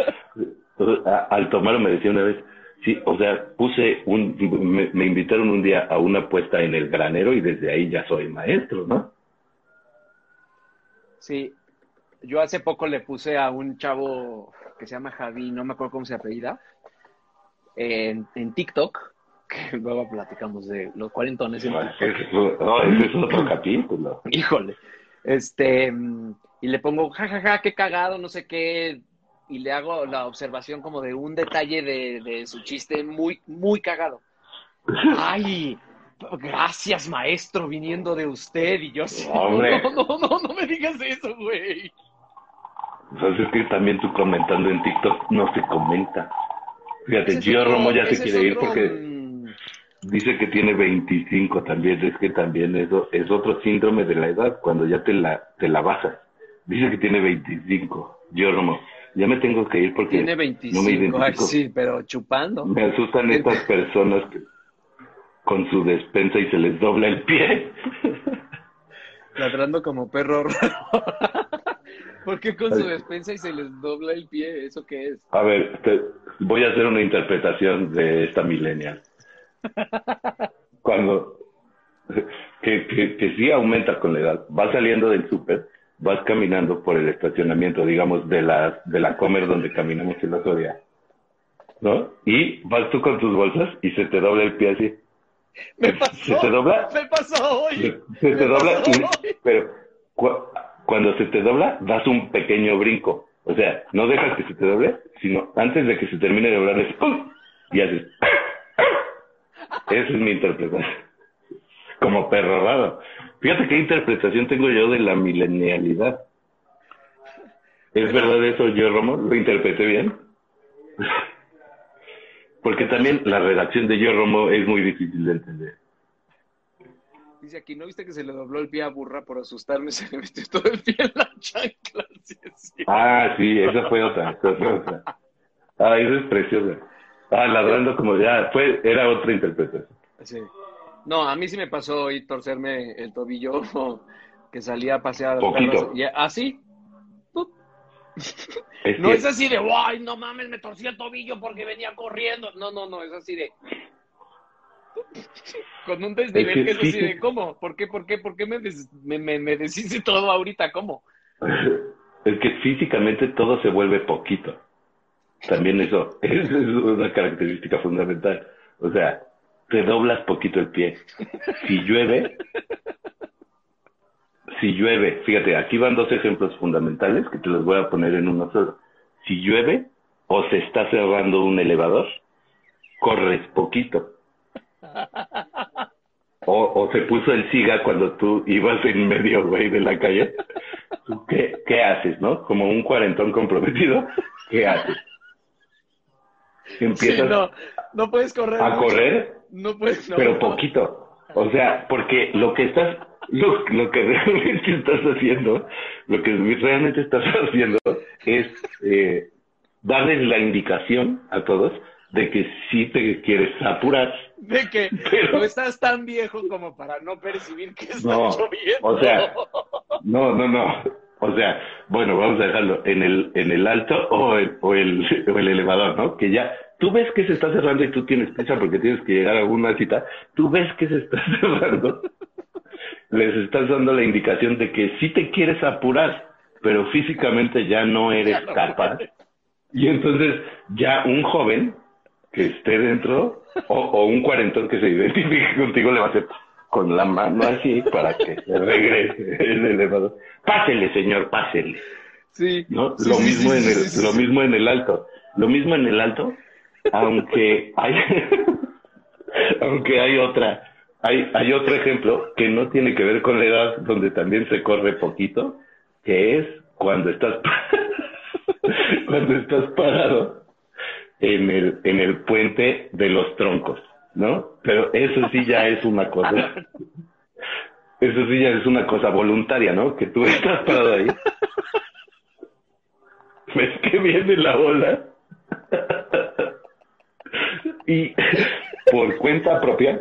al tomarlo me decía una vez, Sí, o sea, puse un, me, invitaron un día a una puesta en el granero y desde ahí ya soy maestro, ¿no? Sí, yo hace poco le puse a un chavo que se llama Javi, no me acuerdo cómo se apellida, en, en TikTok, <laughs> que luego platicamos de los cuarentones. En no, ese es otro capítulo. <laughs> Híjole, este, y le pongo, jajaja, ja, ja, qué cagado, no sé qué, y le hago la observación como de un detalle de, su chiste muy, muy cagado. ¡Ay! Gracias, maestro, viniendo de usted. Y yo sí. No, <laughs> no, no, no me digas eso, güey. Pues es que también tú comentando en TikTok no se comenta. Fíjate, Gio Romo ya se quiere ir porque dice que tiene 25 también. Es que también eso es otro síndrome de la edad cuando ya te la, te la bajas. Dice que tiene 25. Gio Romo ya me tengo que ir porque Tiene 25, no me identifico. sí, pero chupando. Me asustan estas personas que con su despensa y se les dobla el pie. Ladrando como perro ¿Por qué con su despensa y se les dobla el pie? ¿Eso qué es? A ver, voy a hacer una interpretación de esta millennial. <laughs> Cuando que, que, que sí aumenta con la edad, va saliendo del súper vas caminando por el estacionamiento, digamos, de la, de la comer donde caminamos en la Soria, ¿no? Y vas tú con tus bolsas y se te dobla el pie así. Me pasó. Se te dobla. Me pasó hoy. Se, te dobla. pero cuando se te dobla, das un pequeño brinco. O sea, no dejas que se te doble, sino antes de que se termine de doblar, ¡pum! y haces. Esa es mi interpretación. Como perro raro. Fíjate qué interpretación tengo yo de la milenialidad. ¿Es verdad eso, yo, Romo? ¿Lo interpreté bien? <laughs> Porque también la redacción de yo, Romo, es muy difícil de entender. Dice aquí, ¿no viste que se le dobló el pie a Burra por asustarme? <laughs> Se le metió todo el pie en la chancla. <laughs> Sí, sí. Ah, sí, esa fue otra. esa fue otra. Ah, eso es preciosa. Ah, ladrando como ya, fue, era otra interpretación. Sí. No, a mí sí me pasó hoy torcerme el tobillo <laughs> que salía a pasear. Poquito. Y así. No es así de, ¡ay, no mames, me torcí el tobillo porque venía corriendo! No, no, no, es así de. <laughs> Con un desnivel Es que es así sí. de, ¿cómo? ¿Por qué, por qué, por qué me, des- me, me, me deshice todo ahorita? ¿Cómo? Es que físicamente todo se vuelve poquito. También eso, eso <laughs> es una característica fundamental. O sea, te doblas poquito el pie. Si llueve, si llueve, fíjate, aquí van dos ejemplos fundamentales que te los voy a poner en uno solo. Si llueve o se está cerrando un elevador, corres poquito. O, o se puso el siga cuando tú ibas en medio, güey, de la calle. ¿Tú qué, qué haces, no? Como un cuarentón comprometido, ¿qué haces? Sí, Empiezas no, no puedes correr. a mucho. correr, No puedes, no. pero poquito. O sea, porque lo que estás, lo, lo que <laughs> realmente estás haciendo, lo que realmente estás <laughs> haciendo es eh, darles la indicación a todos de que sí te quieres apurar. De que <laughs> Pero- no estás tan viejo como para no percibir que está No, lloviendo. o sea, No, no, no. O sea, bueno, vamos a dejarlo en el, en el alto o el, o el, <laughs> o el elevador, ¿no? Que ya, tú ves que se está cerrando y tú tienes prisa porque tienes que llegar a alguna cita, tú ves que se está <laughs> cerrando, les estás dando la indicación de que sí te quieres apurar, pero físicamente ya no <laughs> eres capaz. Y entonces ya un joven que esté dentro o, o un cuarentón que se identifique contigo le va a hacer con la mano así para que se regrese el elevador. Pásele, señor, pásele. Sí. ¿no? Sí, lo sí, mismo sí, en el, lo mismo en el alto. Lo mismo en el alto, aunque hay, <laughs> aunque hay otra, hay, hay otro ejemplo que no tiene que ver con la edad, donde también se corre poquito, que es cuando estás, <laughs> cuando estás parado en el, en el puente de los troncos, ¿no? Pero eso sí ya es una cosa, <laughs> eso sí ya es una cosa voluntaria, ¿no? Que tú estás parado ahí <laughs> ves que viene la ola <laughs> y por cuenta propia,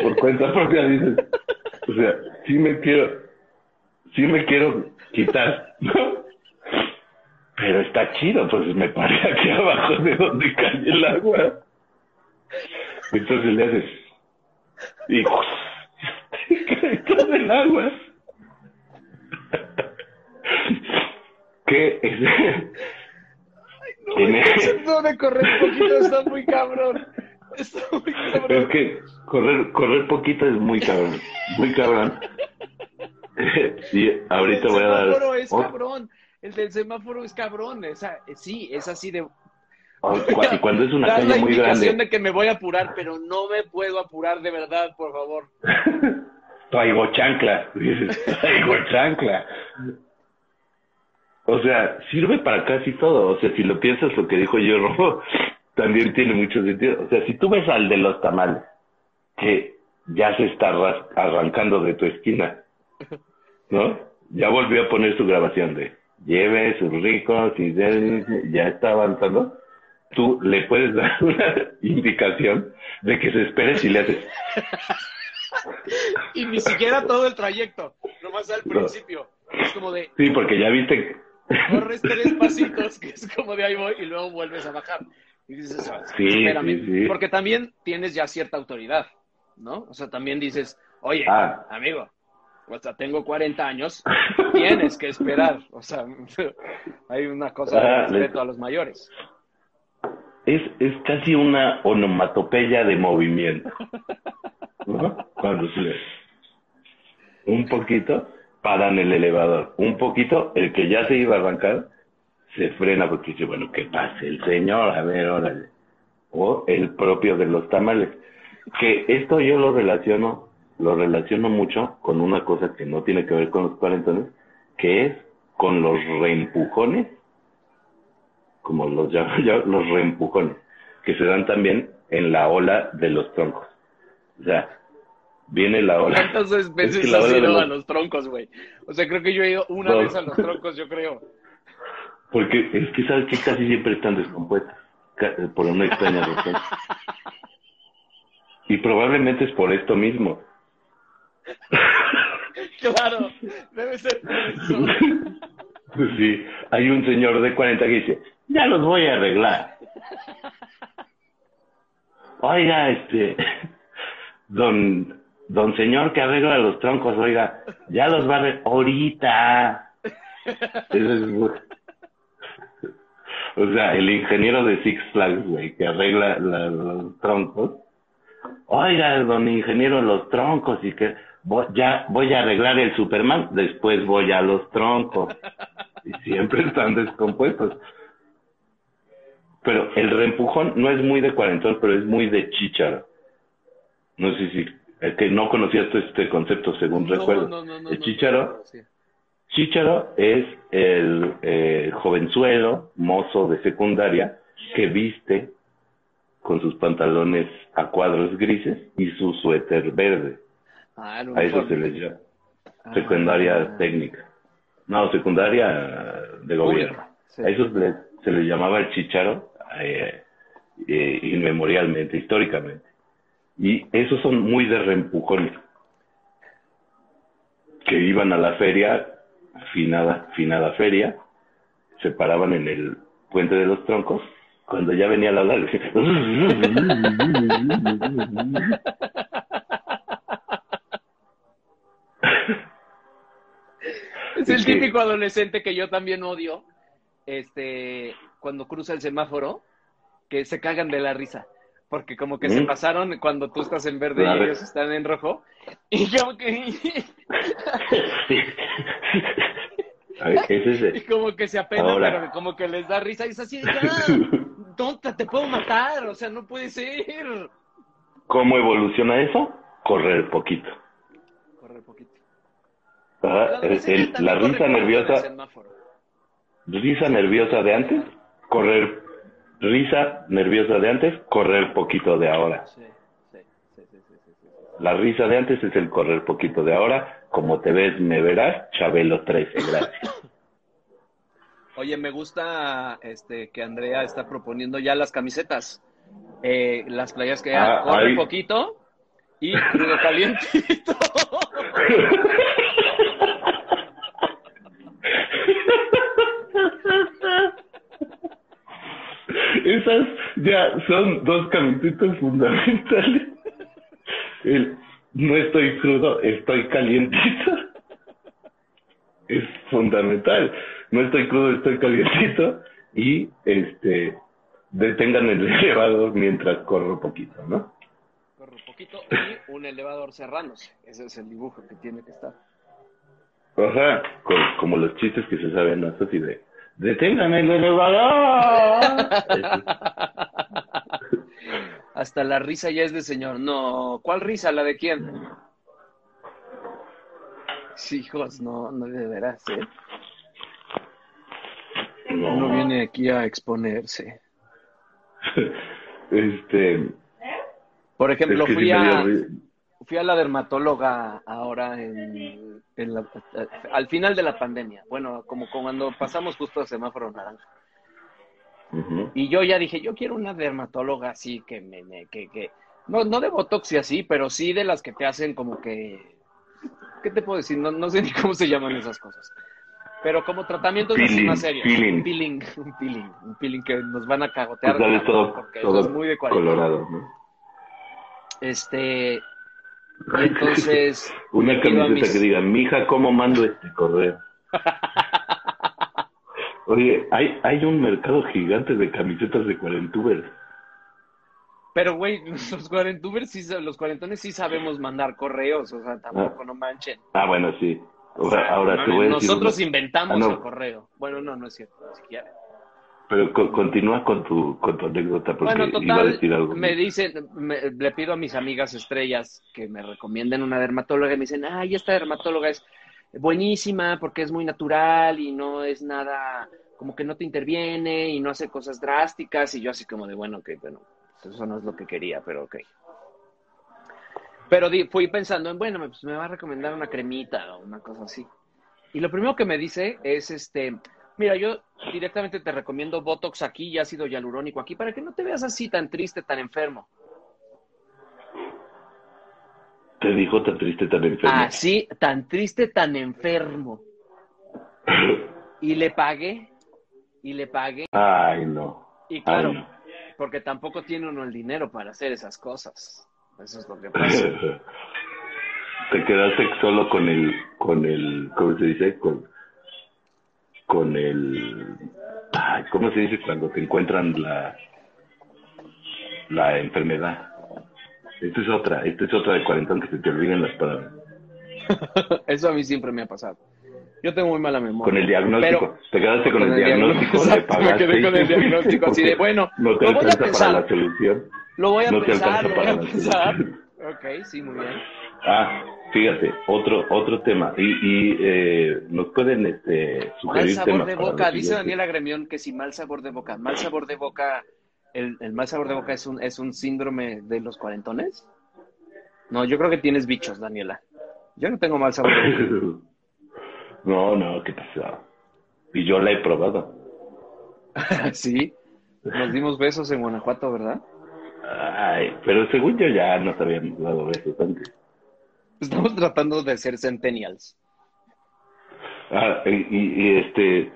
por cuenta propia dices, o sea, sí me quiero, sí me quiero quitar, ¿no? Pero está chido, pues me paré aquí abajo de donde cae el agua. Entonces le haces y cae el agua. ¿Qué es? No, En el el- de correr poquito está muy cabrón. Está muy cabrón. Es que correr, correr poquito es muy cabrón, muy cabrón. y ahorita el voy a dar. semáforo es cabrón. El del semáforo es cabrón. Esa, sí, es así de. Y cuando es una <laughs> calle muy grande, de que me voy a apurar, pero no me puedo apurar de verdad, por favor. <laughs> traigo chancla. <laughs> Traigo chancla. O sea, sirve para casi todo. O sea, si lo piensas, lo que dijo yo, Robo, también tiene mucho sentido. O sea, si tú ves al de los tamales, que ya se está arrancando de tu esquina, ¿no? Ya volvió a poner su grabación de lleve sus ricos y de- ya está avanzando. Tú le puedes dar <laughs> una indicación de que se espere si le haces. Y ni siquiera todo el trayecto, nomás al No. principio. Es como de, Sí, porque ya viste. corres tres pasitos, que es como de ahí voy, y luego vuelves a bajar. Y dices, "Ah, Sí, espérame. sí, sí. Porque también tienes ya cierta autoridad, ¿no? O sea, también dices, oye, Ah. amigo, o sea, tengo 40 años, tienes que esperar. O sea, <laughs> hay una cosa de Ah, respeto a los mayores. Es, es casi una onomatopeya de movimiento. Cuando se. Un poquito, paran el elevador. Un poquito, el que ya se iba a arrancar, se frena porque dice, bueno, que pase el señor, a ver, órale. O el propio de los tamales. que esto yo lo relaciono, lo relaciono mucho con una cosa que no tiene que ver con los cuarentones, que es con los reempujones, como los llamo <laughs> yo, los reempujones, que se dan también en la ola de los troncos. O sea, viene la ola. <laughs> ¿Cuántas veces Es que has ido los- a los troncos, güey? O sea, creo que yo he ido una vez a los troncos, yo creo. Porque es que sabes que casi siempre están descompuestas, ca- por una extraña razón. Y probablemente es por esto mismo. <laughs> Claro, debe ser por eso. <laughs> Sí, hay un señor de 40 que dice, ya los voy a arreglar. <laughs> Oiga, este, don, don señor que arregla los troncos, oiga, ya los va a arreglar ahorita. Eso es bu- <laughs> o sea, el ingeniero de Six Flags, güey, que arregla la- los troncos. Oiga, don ingeniero, los troncos y que voy, ya voy a arreglar el Superman, después voy a los troncos. Y siempre <laughs> están descompuestos. Pero el reempujón no es muy de cuarentón, pero es muy de chícharo. No sé si, es que no conocías este concepto según recuerdo. No, no, no, el sí. Chícharo es el eh, jovenzuelo, mozo de secundaria, que viste con sus pantalones a cuadros grises y su suéter verde. Ah, el A eso se les llama Ah. secundaria técnica. No, secundaria de gobierno. Sí. A eso se le, se le llamaba el chícharo eh, eh, inmemorialmente, históricamente. Y esos son muy de reempujones. Que iban a la feria, finada, finada feria, se paraban en el puente de los troncos. Cuando ya venía la ola, <laughs> <laughs> Es el típico adolescente que yo también odio, este, cuando cruza el semáforo, que se cagan de la risa, porque como que se Mm. pasaron cuando tú estás en verde Claro. y ellos están en rojo, <laughs> y como que, ver, y como que se apenan, Ahora. pero como que les da risa, y es así, ya, <laughs> tonta, te puedo matar, o sea, no puede ser. ¿Cómo evoluciona eso? Correr poquito. Ajá, el- la risa nerviosa, risa nerviosa de antes, correr, risa nerviosa de antes, correr poquito de ahora. Sí, sí, sí. La risa de antes es el correr poquito de ahora. Como te ves, me verás. Chabelo 13, gracias. <coughs> Oye, me gusta este que Andrea está proponiendo ya las camisetas. Eh, las playas que Ah, corre ahí. poquito y crudo calientito. <laughs> Esas ya son dos camisetas fundamentales. El no estoy crudo, estoy calientito. Es fundamental. No estoy crudo, estoy calientito. Y este detengan el <laughs> elevador mientras corro poquito, ¿no? Corre poquito y un elevador cerrándose. Ese es el dibujo que tiene que estar. O sea, co- como los chistes que se saben, ¿no? así de detengan el elevador. Hasta la risa ya es de señor. No, ¿cuál risa? ¿La de quién? Sí, hijos, no, no de veras, ¿eh? No. Uno viene aquí a exponerse. Este, Por ejemplo, es que sí fui a, fui a la dermatóloga ahora en, en la- al final de la pandemia. Bueno, como cuando pasamos justo a semáforo naranja. Ujú. Y yo ya dije, yo quiero una dermatóloga así que me, me- que, que, no, no de botox y así, pero sí de las que te hacen como que, ¿qué te puedo decir? No, no sé ni cómo se llaman esas cosas. Pero como tratamientos así Peeling, más serios. peeling. Un peeling, un peeling, un peeling que nos van a cagotear. Pues todo, porque todo eso es muy de colorado, ¿no? Este, entonces, <laughs> Una camiseta mis- que diga, mija, ¿cómo mando este correo? <laughs> Oye, hay, hay un mercado gigante de camisetas de cuarentubers. Pero, güey, <laughs> los cuarentubers, sí, los cuarentones sí sabemos mandar correos, o sea, tampoco no manchen. Ah, bueno, sí. O sea, Ahora, ahora no te voy a decir nosotros una- inventamos Ah, no. el correo. Bueno, no, no es cierto, ni siquiera. Pero continúa con tu, con tu anécdota porque bueno, total, iba a decir algo. Me dicen, le pido a mis amigas estrellas que me recomienden una dermatóloga y me dicen, ay, esta dermatóloga es buenísima porque es muy natural y no es nada, como que no te interviene y no hace cosas drásticas y yo así como de, bueno, ok, bueno, eso no es lo que quería, pero ok. Pero fui pensando en, bueno, pues me va a recomendar una cremita o una cosa así. Y lo primero que me dice es, este, mira, yo directamente te recomiendo Botox aquí y ácido hialurónico aquí para que no te veas así tan triste, tan enfermo. Te dijo tan triste, tan enfermo. Así, tan triste, tan enfermo. y le pagué, y le pagué. Ay, no. Y claro, porque tampoco tiene uno el dinero para hacer esas cosas. Eso es lo que pasa. <laughs> Te quedaste solo con el, con el, ¿cómo se dice? Con, con el, ay, ¿cómo se dice cuando te encuentran la, la enfermedad? Esta es otra, esta es otra de cuarentón que se te olviden las palabras. <laughs> Eso a mí siempre me ha pasado. Yo tengo muy mala memoria. Con el diagnóstico. te quedaste con, el, diagnóstico, Me quedé con el diagnóstico así de, <laughs> bueno, no te lo voy a pensar. Para la solución. Lo voy a pensar, lo voy a pensar. Ok, sí, muy bien. Ah, fíjate, otro otro tema. Y, y eh, nos pueden este, sugerir Mal sabor de boca, dice Daniela Gremión que si mal sabor de boca. Mal sabor de boca el, el mal sabor de boca es un, es un síndrome de los cuarentones? No, yo creo que tienes bichos, Daniela. Yo no tengo mal sabor de boca. <laughs> no, no, ¿qué pasa? Y yo la he probado. <laughs> sí, nos dimos besos en Guanajuato, ¿verdad? Ay, pero según yo ya nos habíamos dado besos antes. Estamos tratando de ser centennials. Ah, y, este,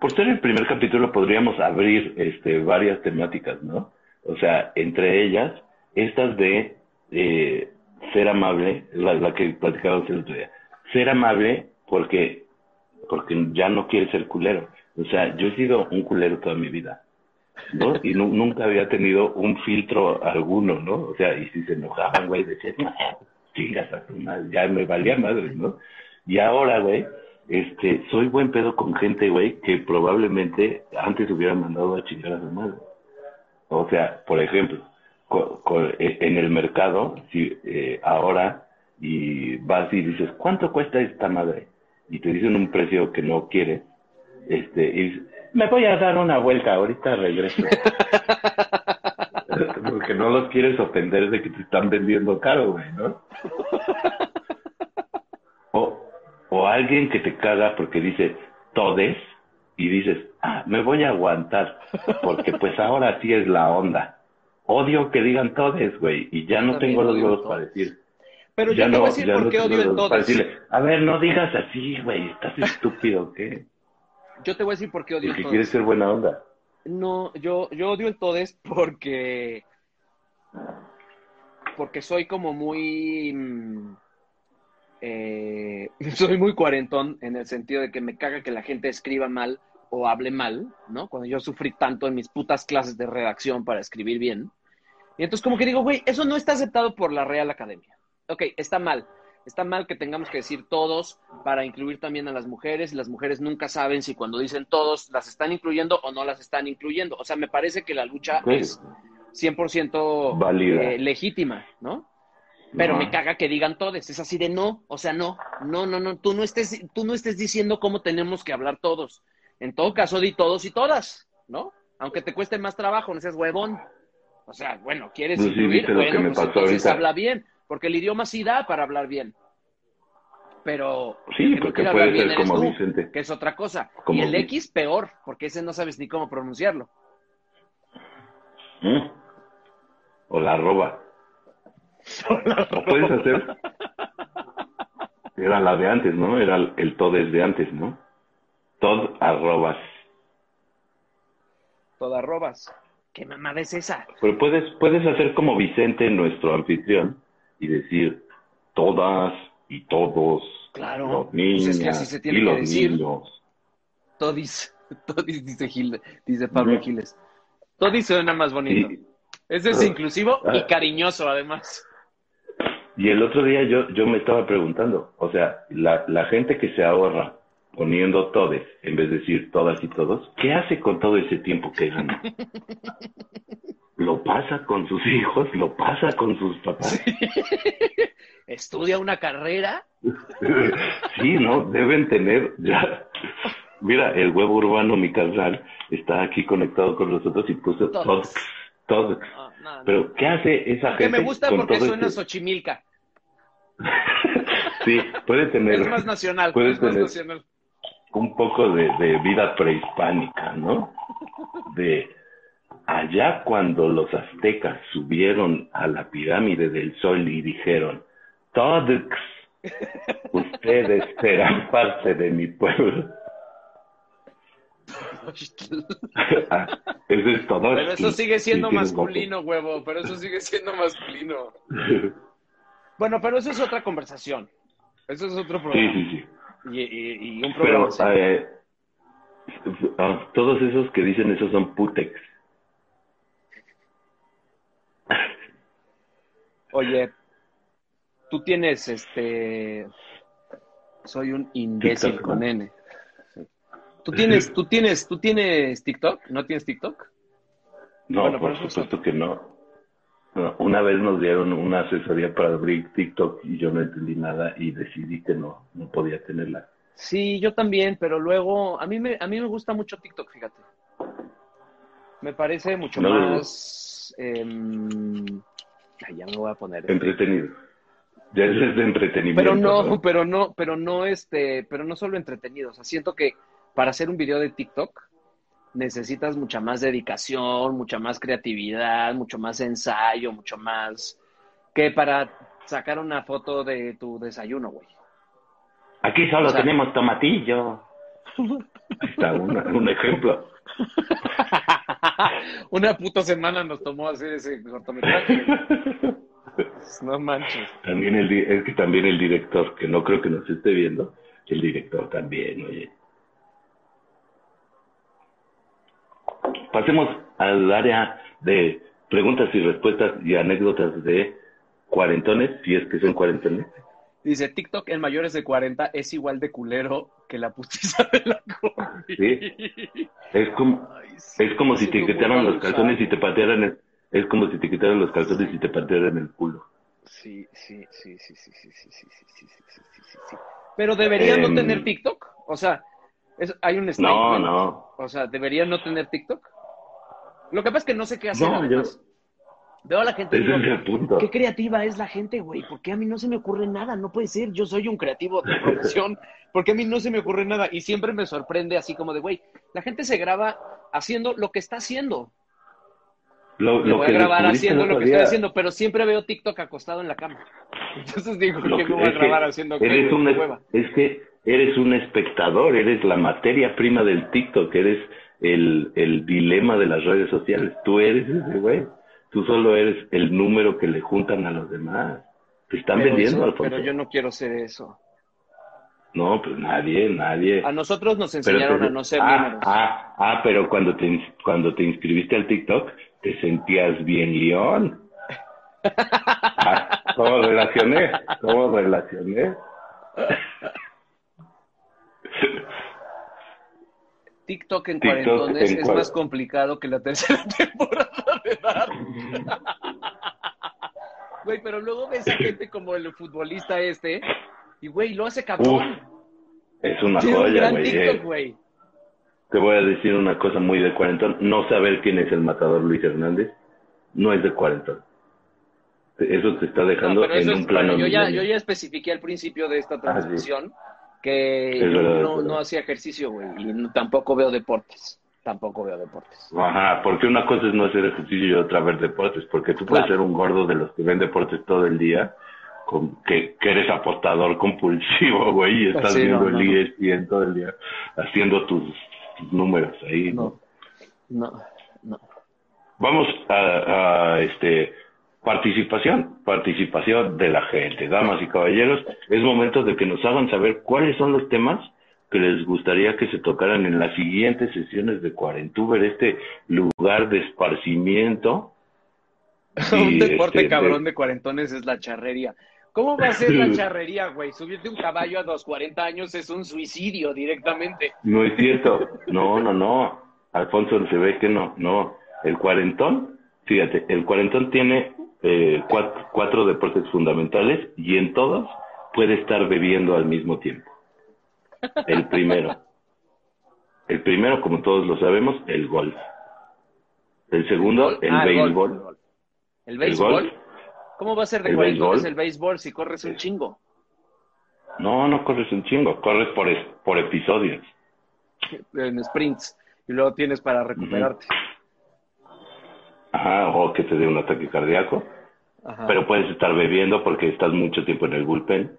por ser el primer capítulo podríamos abrir este, varias temáticas, ¿no? O sea, entre ellas, estas de eh, ser amable, la, la que platicábamos el otro día, ser amable porque, porque ya no quiere ser culero. O sea, yo he sido un culero toda mi vida, ¿no? Y nunca había tenido un filtro alguno, ¿no? O sea, y si se enojaban, güey, decían, chingas a tu madre, ya me valía madre, ¿no? Y ahora, güey, este, soy buen pedo con gente, güey, que probablemente antes hubiera mandado a chingar a su madre. O sea, por ejemplo, eh, en el mercado, si eh, ahora y vas y dices, ¿cuánto cuesta esta madre? Y te dicen un precio que no quieres, este, y me voy a dar una vuelta, ahorita regreso. <laughs> Porque no los quieres ofender de que te están vendiendo caro, güey, ¿no? <laughs> o alguien que te caga porque dice todes y dices, ah, me voy a aguantar porque pues ahora sí es la onda. Odio que digan todes, güey, y ya no tengo los huevos para decir. Pero ya yo te voy a decir por qué odio el todes. a ver, no digas así, güey, estás estúpido, ¿qué? Yo te voy a decir por qué odio el todes. quieres ser buena onda. No, yo, yo odio el todes porque porque soy como muy mm, eh, <laughs> soy muy cuarentón en el sentido de que me caga que la gente escriba mal o hable mal, ¿no? Cuando yo sufrí tanto en mis putas clases de redacción para escribir bien. Y entonces como que digo, güey, eso no está aceptado por la Real Academia. Ok, está mal. Está mal que tengamos que decir todos para incluir también a las mujeres. Las mujeres nunca saben si cuando dicen todos las están incluyendo o no las están incluyendo. O sea, me parece que la lucha es 100% eh, legítima, ¿no? Pero me caga que digan todos, es así de no, o sea, no, no, no, no, tú no estés, tú no estés diciendo cómo tenemos que hablar todos. En todo caso, di todos y todas, ¿no? Aunque te cueste más trabajo, no seas huevón. O sea, bueno, quieres pues incluir, bueno, pues entonces habla bien, porque el idioma sí da para hablar bien. Pero sí, porque puede ser como Vicente. que es otra cosa. y el X peor, porque ese no sabes ni cómo pronunciarlo. ¿Mm? O la arroba. <laughs> ¿Lo puedes hacer? Era la de antes, ¿no? Era el todes de antes, ¿no? Tod arrobas. Tod arrobas. ¿Qué mamada es esa? Pero puedes, puedes hacer como Vicente, nuestro anfitrión, y decir todas y todos. Claro. Los niños pues es que así se tiene y los niños. Todis, <laughs> todis dice, Gil, dice Pablo Giles. Todis suena más bonito. Ese es inclusivo y ah. cariñoso, además. Y el otro día yo, yo me estaba preguntando, o sea, la, la gente que se ahorra poniendo todes en vez de decir todas y todos, ¿qué hace con todo ese tiempo que gana? <laughs> ¿Lo pasa con sus hijos? ¿Lo pasa con sus papás? <laughs> ¿Estudia una carrera? <laughs> sí, ¿no? Deben tener ya. Mira, el huevo urbano, mi canal, está aquí conectado con nosotros y puso todos. Todos. Ah, Pero, ¿qué hace esa gente? Que me gusta porque suena este... Xochimilca. <laughs> sí, puede tener. Es más nacional. Puede es tener más nacional. un poco de, de vida prehispánica, ¿no? De allá cuando los aztecas subieron a la pirámide del sol y dijeron, todos <laughs> ustedes serán parte de mi pueblo. Ah, <laughs> eso es todo. Pero eso sigue siendo masculino, huevo, pero eso sigue siendo masculino. <laughs> Bueno, pero eso es otra conversación. Eso es otro programa. Sí, sí, sí. Y, y, un programa. Pero eh, ah, todos esos que dicen eso son putex. Oye, tú tienes este. Soy un imbécil con. N. ¿Tú tienes, tú tienes, tú tienes TikTok? ¿No tienes TikTok? No, Bueno, por supuesto que no. No, Una vez nos dieron una asesoría para abrir TikTok y yo no entendí nada y decidí que no, no podía tenerla. Sí, yo también, pero luego a mí me, a mí me gusta mucho TikTok, fíjate. Me parece mucho No, no, no. más. ay, ya me voy a poner. Entretenido. Ya es de entretenimiento. Pero no, pero no, pero no, este, pero no solo entretenido. O sea, siento que para hacer un video de TikTok necesitas mucha más dedicación, mucha más creatividad, mucho más ensayo, mucho más que para sacar una foto de tu desayuno, güey. Aquí solo O sea- tenemos tomatillo. Ahí <laughs> está una- un ejemplo. <laughs> Una puta semana nos tomó hacer ese cortometraje. <laughs> No manches. También el, es que también el director, que no creo que nos esté viendo, el director también, oye. Pasemos al área de preguntas y respuestas y anécdotas de cuarentones, si es que son cuarentones. Dice, TikTok en mayores de 40 es igual de culero que la putiza de la COVID. Sí. Es como, Ay, sí, es como si te quitaran los calzones y te patearan el, es como si te quitaran los calzones y te patearan el culo. Sí, sí, sí, sí, sí, sí, sí, sí, sí, sí, sí. Pero deberían no Em, tener TikTok. O sea, es- hay un No, statement. no. O sea, deberían no tener TikTok. Lo que pasa es que no sé qué hacer. No, yo-. Veo a la gente digo, es qué creativa es la gente, güey. Porque a mí no se me ocurre nada. No puede ser. Yo soy un creativo de <laughs> profesión. Porque a mí no se me ocurre nada. Y siempre me sorprende así como de, güey, la gente se graba haciendo lo que está haciendo. Lo, lo voy que a grabar haciendo lo que estoy haciendo, pero siempre veo TikTok acostado en la cama. <laughs> Entonces digo, lo ¿qué que- me voy a que grabar haciendo eres güey? un Qué es, hueva. es que eres un espectador, eres la materia prima del TikTok, eres el, el dilema de las redes sociales. Tú eres ese güey. Tú solo eres el número que le juntan a los demás. Te están Pero vendiendo, eso- Alfonso. Pero yo no quiero ser eso. No, pues nadie, nadie. A nosotros nos enseñaron te- a no ser ah, números. ah, ah, pero cuando te, cuando te inscribiste al TikTok, te sentías bien león. <laughs> Ah, ¿Cómo relacioné? ¿Cómo relacioné? <laughs> TikTok en cuarentones en es más complicado que la tercera <laughs> temporada de Dark. <laughs> Güey, pero luego ves a gente como el futbolista este, y güey, lo hace Uf, cabrón. es una un joya, gran güey. TikTok, eh. güey. Te voy a decir una cosa muy de cuarentón. No saber quién es el matador Luis Hernández no es de cuarentón. Eso te está dejando en un plano. yo ya, yo ya especifiqué al principio de esta Ah, sí. Que verdad, no, hacía ejercicio, güey, y no- tampoco veo deportes. Tampoco veo deportes. Ajá, porque una cosa es no hacer ejercicio y otra ver deportes, porque tú puedes Claro. ser un gordo de los que ven deportes todo el día, con, que, que eres apostador compulsivo, <laughs> güey, y estás Sí, viendo no, no, el. ESPN todo el día, haciendo tus, tus números ahí, ¿no? No, no, no. Vamos a, a, este participación, participación de la gente, damas y caballeros. Es momento de que nos hagan saber cuáles son los temas que les gustaría que se tocaran en las siguientes sesiones de Cuarentuber, este lugar de esparcimiento. <laughs> Un deporte este, cabrón de- de cuarentones es la charrería. ¿Cómo va a ser la <laughs> charrería, güey? Subirte un caballo a los 40 años es un suicidio directamente. No es cierto. No, no, no. Alfonso se ve que no. No. El cuarentón, fíjate, el cuarentón tiene eh, cuatro, cuatro deportes fundamentales y en todos puede estar bebiendo al mismo tiempo. El primero. El primero, como todos lo sabemos, el golf. El segundo, el Ah, béisbol. el golf. ¿El El béisbol? golf. ¿Cómo va a ser de El béisbol. el béisbol si corres un chingo? No, no corres un chingo, corres por, es- por episodios. <laughs> En sprints. Y luego tienes para recuperarte. Ajá, o que te dé un ataque cardíaco. Ajá. pero puedes estar bebiendo porque estás mucho tiempo en el bullpen.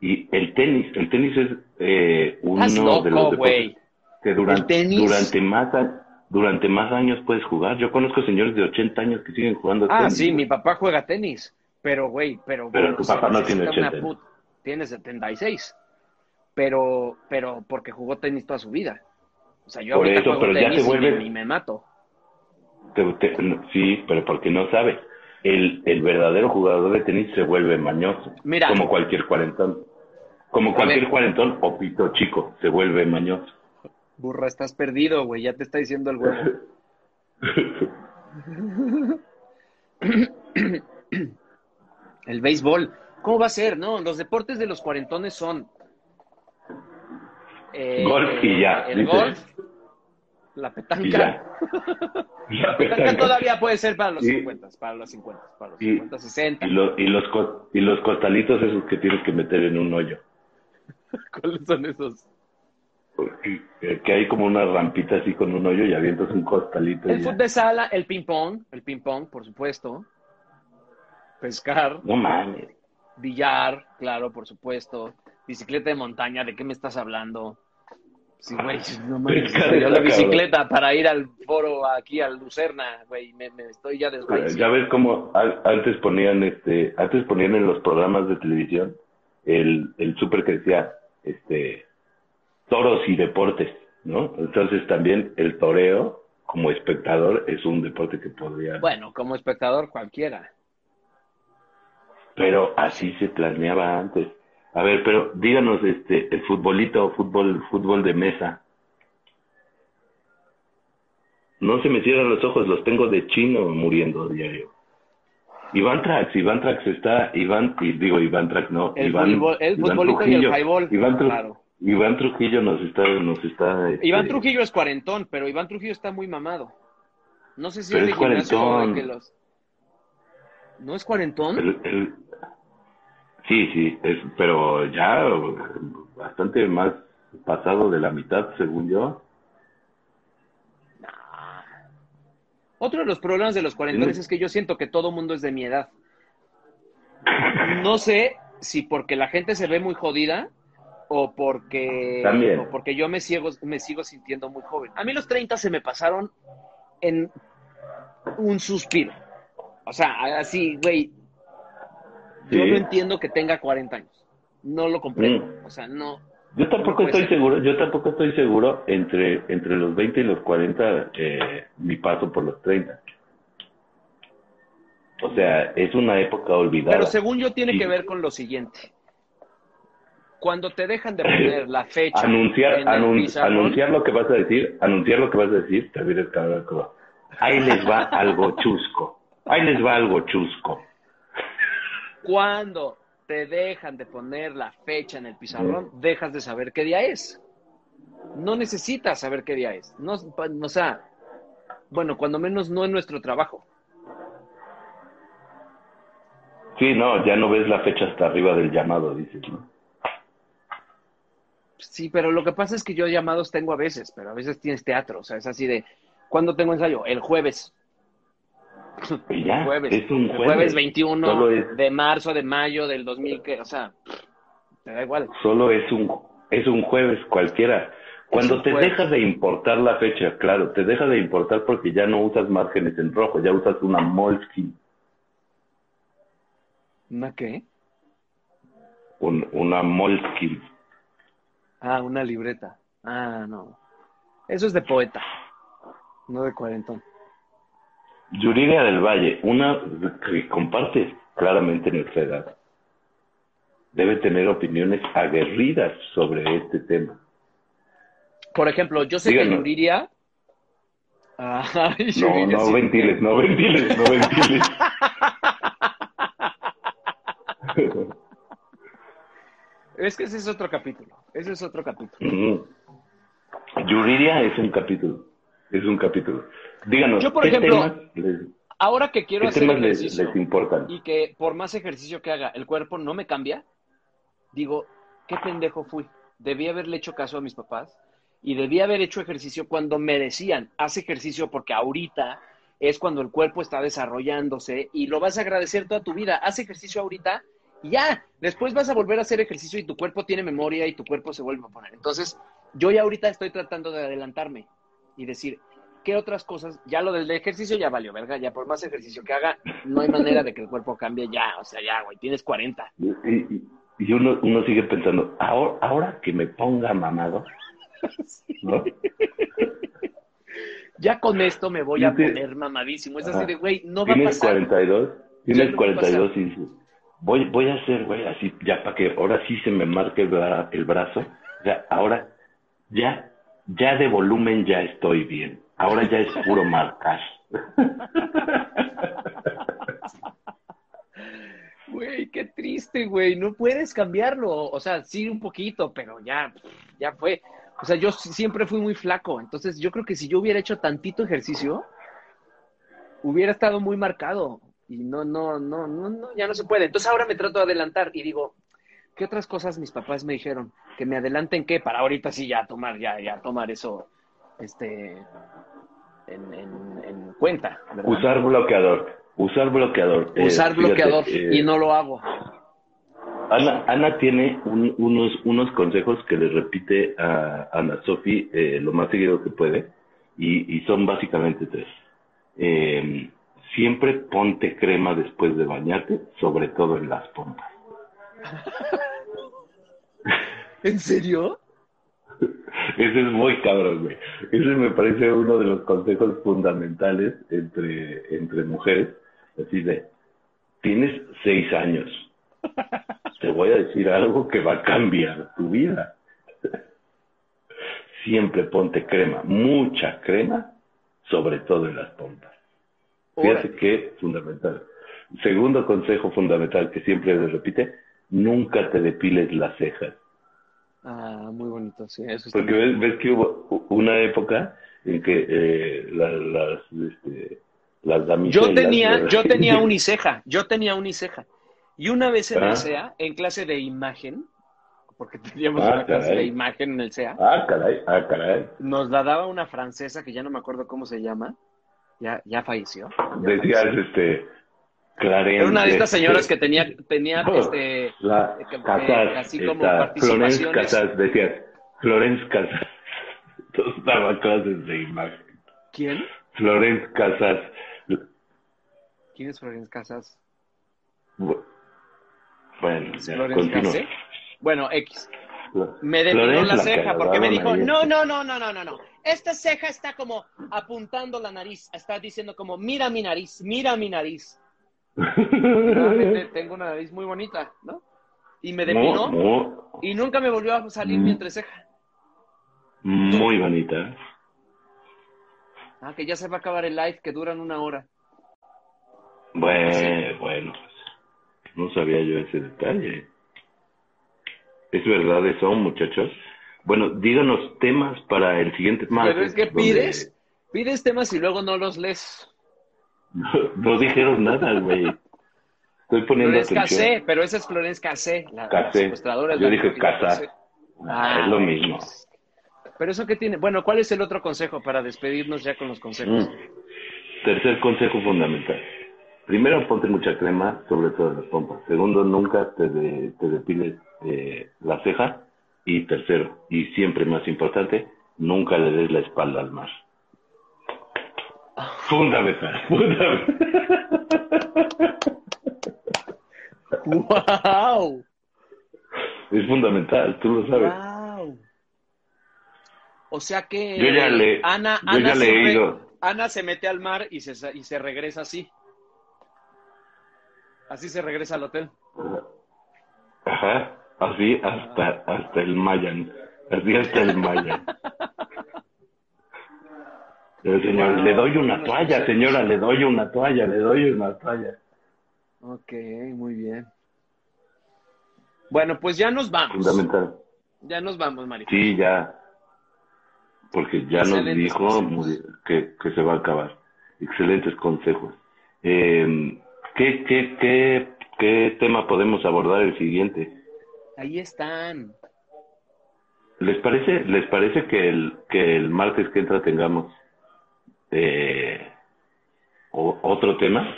Y el tenis, el tenis es eh, uno Estás de los loco, deportes que durante, ¿El tenis? durante más a- durante más años puedes jugar. Yo conozco señores de 80 años que siguen jugando Ah, tenis. sí, mi papá juega tenis. Pero, güey, pero... Pero güey, tu papá no tiene necesita una 80. put- Tiene 76. Pero, pero porque jugó tenis toda su vida. O sea, yo Por ahorita eso, juego pero ya tenis te y me- y me mato. Te- te- sí, pero porque no sabe. El, el verdadero jugador de tenis se vuelve mañoso. Mira. Como cualquier cuarentón. Como cualquier cuarentón o pito chico, se vuelve mañoso. Burra, estás perdido, güey. Ya te está diciendo el huevo. <laughs> El béisbol. ¿Cómo va a ser? No, los deportes de los cuarentones son... eh, Golf y ya, El golf, la y petanca. ya. <laughs> La petanca todavía puede ser para los Sí. 50, para los 50, para los Y- 50, 60. Y, lo- y los y los costalitos esos que tienes que meter en un hoyo. <laughs> ¿Cuáles son esos? Eh, Que hay como una rampita así con un hoyo y avientas un costalito. y El fútbol de sala, el ping pong, el ping pong, por supuesto. Pescar, No mames. billar, claro, por supuesto. Bicicleta de montaña, ¿de qué me estás hablando? Sí, güey, no mames, dio la bicicleta para ir al foro aquí al Lucerna, güey, me, me estoy ya Ya desvaneciendo. ves cómo antes ponían este, antes ponían en los programas de televisión el, el súper que decía este toros y deportes, ¿no? Entonces también el toreo como espectador es un deporte que podría Bueno, como espectador cualquiera. Pero así se planeaba antes. A ver, pero díganos, este, el futbolito, fútbol, fútbol de mesa. No se me cierran los ojos, los tengo de chino muriendo diario. Iván Trax, Iván Trax está, Iván, y digo Iván Trax, no, El, Iván, futbol- el Iván futbolito y el Trujillo. highball, Iván, Tru- claro. Iván Trujillo nos está, nos está. este, Iván Trujillo es cuarentón, pero Iván Trujillo está muy mamado. No sé si Pero es de es gimnasio o de cuarentón. que los... ¿No es cuarentón? el- el- sí, sí, es, pero ya bastante más pasado de la mitad, según yo. Otro de los problemas de los cuarentones Sí. es que yo siento que todo mundo es de mi edad. No sé si porque la gente se ve muy jodida o porque, También. o porque yo me, ciego, me sigo sintiendo muy joven. A mí los 30 se me pasaron en un suspiro. O sea, así, güey. Yo Sí. no entiendo que tenga 40 años. No lo comprendo. Mm. O sea, no. Yo No tampoco puede estoy ser. seguro, yo tampoco estoy seguro entre, entre los 20 y los 40 eh, mi paso por los 30. O sea, es una época olvidada. Pero según yo tiene Sí. que ver con lo siguiente. Cuando te dejan de poner la <laughs> fecha anunciar, en el anun- pizarrón, anunciar lo que vas a decir, anunciar lo que vas a decir, te vienes ahí les va algo chusco, ahí les va algo chusco. Cuando te dejan de poner la fecha en el pizarrón, dejas de saber qué día es. No necesitas saber qué día es. No, o sea, bueno, cuando menos no en nuestro trabajo. Sí, no, ya no ves la fecha hasta arriba del llamado, dices, ¿no? Sí, pero lo que pasa es que yo llamados tengo a veces, pero a veces tienes teatro, o sea, es así de, ¿cuándo tengo ensayo? El jueves. Ya, jueves. es un El jueves. 21 Solo es- de marzo, de mayo, del 2000, que, o sea, te da igual. Solo es un, es un jueves cualquiera. Cuando te jueves. deja de importar la fecha, claro, te deja de importar porque ya no usas márgenes en rojo, ya usas una Moleskine, ¿Una qué? un- una Moleskine. Ah, una libreta. Ah, no. Eso es de poeta, no de cuarentón. Yuridia del Valle, una que comparte claramente nuestra edad. debe tener opiniones aguerridas sobre este tema. Por ejemplo, yo sé Díganos. que Yuriria... <laughs> Ay, No, Yuriria no sí. ventiles, no ventiles, no ventiles. <laughs> Es que ese es otro capítulo. Ese es otro capítulo. Yuriria es un capítulo. Es un capítulo. Díganos, Yo, por ¿qué ejemplo, temas les, Ahora que quiero qué hacer temas les, les importan? y que por más ejercicio que haga el cuerpo no me cambia, digo, qué pendejo fui. Debí haberle hecho caso a mis papás y debí haber hecho ejercicio cuando me decían, haz ejercicio porque ahorita es cuando el cuerpo está desarrollándose y lo vas a agradecer toda tu vida. Haz ejercicio ahorita y ya, después vas a volver a hacer ejercicio y tu cuerpo tiene memoria y tu cuerpo se vuelve a poner. Entonces, yo ya ahorita estoy tratando de adelantarme y decir, ¿qué otras cosas? Ya lo del ejercicio ya valió, verga, ya por más ejercicio que haga, no hay manera de que el cuerpo cambie ya, o sea, ya, güey, tienes 40. Y, y- y uno, uno sigue pensando, ahora, ahora que me ponga mamado, <laughs> ¿no? <laughs> Ya con esto me voy a te- poner mamadísimo. Es así de, güey, no va a Tienes pasar. 42, Ya tienes no va a 42 y dices, voy, voy a hacer, güey, así, ya para que ahora sí se me marque el, bra- el brazo. O sea, ahora ya, ya de volumen ya estoy bien. Ahora ya es <laughs> puro marcar. Güey, qué triste, güey, no puedes cambiarlo. O sea, sí un poquito, pero ya, ya fue. O sea, yo siempre fui muy flaco, entonces yo creo que si yo hubiera hecho tantito ejercicio, hubiera estado muy marcado. Y no, no, no, no, no, ya no se puede. Entonces ahora me trato de adelantar y digo, ¿qué otras cosas mis papás me dijeron? Que me adelanten qué, para ahorita sí ya tomar, ya, ya tomar eso, este, en, en- en cuenta. ¿verdad? Usar bloqueador. Usar bloqueador. Eh, Usar fíjate, bloqueador eh, y no lo hago. Ana, Ana tiene un- unos, unos consejos que le repite a Ana Sofi eh, lo más seguido que puede y, y son básicamente tres. Eh, siempre ponte crema después de bañarte, sobre todo en las pompas. <laughs> ¿En serio? Ese es muy cabrón, güey. Ese me parece uno de los consejos fundamentales entre, entre mujeres. Así de, tienes seis años. Te voy a decir algo que va a cambiar tu vida. Siempre ponte crema, mucha crema, sobre todo en las pompas. Fíjate que fundamental. Segundo consejo fundamental que siempre le repite, nunca te depiles las cejas. Ah, muy bonito, sí, eso Porque ves, ves que hubo una época en que eh, la- las, este, las damiselas... Yo tenía, ¿verdad? yo tenía uniceja, yo tenía uniceja. Y una vez en Ah. el SEA, en clase de imagen, porque <laughs> teníamos Ah, una clase caray. de imagen en el SEA, Ah, caray, ah, caray. nos la daba una francesa que ya no me acuerdo cómo se llama, ya, ya falleció. ya Decías, falleció. este, Clarence... Era una de estas señoras que este, tenía, tenía Oh. este, La eh, Casas, así como esta, participaciones. Florence Casas, decías, Florence Casas. Entonces daba clases de imagen. ¿quién? Florence Casas. ¿Quién es Florence Casas? Bu- Bueno, ya, Florence. Bueno, X. Me depiló la la ceja porque me dijo, no, no, no, no, no, no, no. Esta ceja está como apuntando la nariz. Está diciendo como, mira mi nariz, mira mi nariz. Realmente <laughs> tengo una nariz muy bonita, ¿no? Y me depiló No, no, y nunca me volvió a salir mi Mm. entreceja. muy bonita. Ah, que ya se va a acabar el live, que duran una hora. Bueno, bueno, pues, no sabía yo ese detalle. ¿Es verdad eso, muchachos? Bueno, díganos temas para el siguiente martes. Pero es que pides, pides temas y luego no los lees. No, no dijeron nada, güey. Estoy poniendo Florence atención. Cassé, pero esa es Florence Cassé, la, Cassé. Yo dije que- Casá. Ah, es lo bueno. mismo. Pero eso qué tiene. Bueno, ¿cuál es el otro consejo para despedirnos ya con los consejos? Mm. Tercer consejo fundamental. Primero, ponte mucha crema, sobre todo en las pompas. Segundo, nunca te, de- te depiles eh, la ceja. Y tercero, y siempre más importante, nunca le des la espalda al mar. Fundamental, fundamental. ¡Wow! Es fundamental, tú lo sabes. ¡Wow! O sea que Yo ya le- Ana, yo Ana, ya ido. Ana se mete al mar y se, y se regresa así. Así se regresa al hotel. Ajá, así hasta, hasta el Mayan. Así hasta el Mayan. <laughs> El señor, le doy una toalla, señora, le doy una toalla, le doy una toalla. Ok, muy bien. Bueno, pues ya nos vamos. Fundamental. Ya nos vamos, María. Sí, ya. Porque ya nos dijo que, que se va a acabar. Excelentes consejos. Eh, ¿qué, qué, qué, ¿Qué tema podemos abordar el siguiente? Ahí están. ¿Les parece, les parece que el, que el martes que entra tengamos eh, o- otro tema?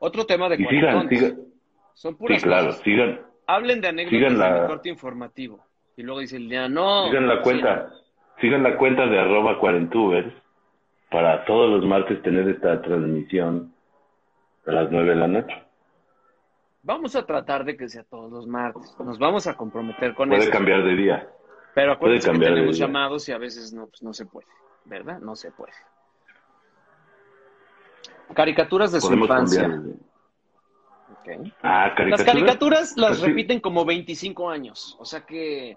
Otro tema de Y sigan, sigan, Son sí, puras claro, cosas. sigan, Hablen de anécdotas sigan la- corte informativo. Y luego dice el día, no. sigan la sí, cuenta, sigan la cuenta de arroba cuarentubers para todos los martes tener esta transmisión a las nueve de la noche. Vamos a tratar de que sea todos los martes. Nos vamos a comprometer con Puede eso. cambiar de día. Pero acuérdense que tenemos llamados y a veces no, pues no se puede. ¿Verdad? No se puede. Caricaturas de su infancia. cambiar. Ah, Las caricaturas. caricaturas las Pues sí. repiten como 25 años. O sea que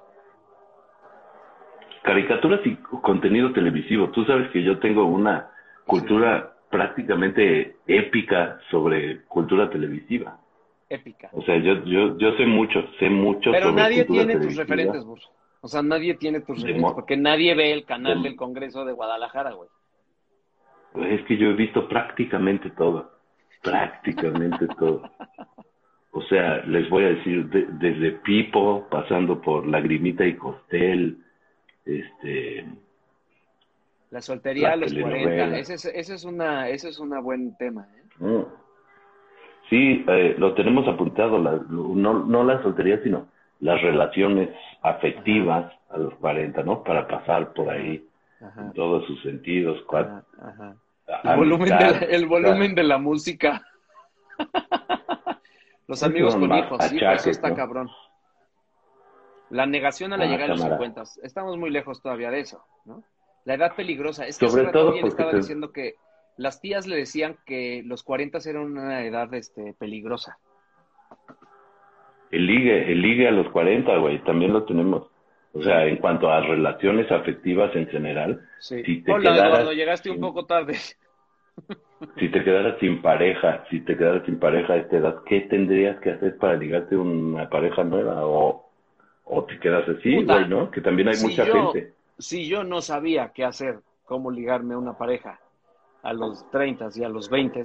Caricaturas y contenido televisivo. Tú sabes que yo tengo una cultura prácticamente épica sobre cultura televisiva. épica. O sea, yo, yo, yo sé mucho, sé mucho Pero sobre nadie cultura tiene tus referentes, Burro. O sea, nadie tiene tus mo- porque nadie ve el canal de- del Congreso de Guadalajara, güey. Es que yo he visto prácticamente todo. Prácticamente <laughs> todo. O sea, les voy a decir, de- desde Pipo, pasando por Lagrimita y Costel, este, La soltería La a los telenovela. 40. Ese es, ese es una, ese es un buen tema. ¿eh? Mm. Sí, eh, lo tenemos apuntado, la- no, no la soltería, sino las relaciones afectivas a los 40, ¿no? Para pasar por ahí Ajá. en todos sus sentidos. ajá, ajá. amistad, El volumen, de la, el volumen de la música. <laughs> Los amigos con hijos, sí, eso está ¿no? cabrón. La negación a la Ah, llegada de los cámara. 50. Estamos muy lejos todavía de eso, ¿no? La edad peligrosa. Es que Sobre hace rato todo porque estaba te- diciendo que las tías le decían que los 40 eran una edad este, peligrosa. El ligue, el ligue a los 40, güey, también lo tenemos. O sea, en cuanto a relaciones afectivas en general, Sí. Si te Hola, quedaras Eduardo, llegaste un poco tarde. <laughs> si te quedaras sin pareja, si te quedaras sin pareja a esta edad, ¿qué tendrías que hacer para ligarte una pareja nueva? O, o te quedas así, Puta. güey, ¿no? Que también hay Si mucha yo- gente. Si yo no sabía qué hacer, cómo ligarme a una pareja a los 30 y a los 20,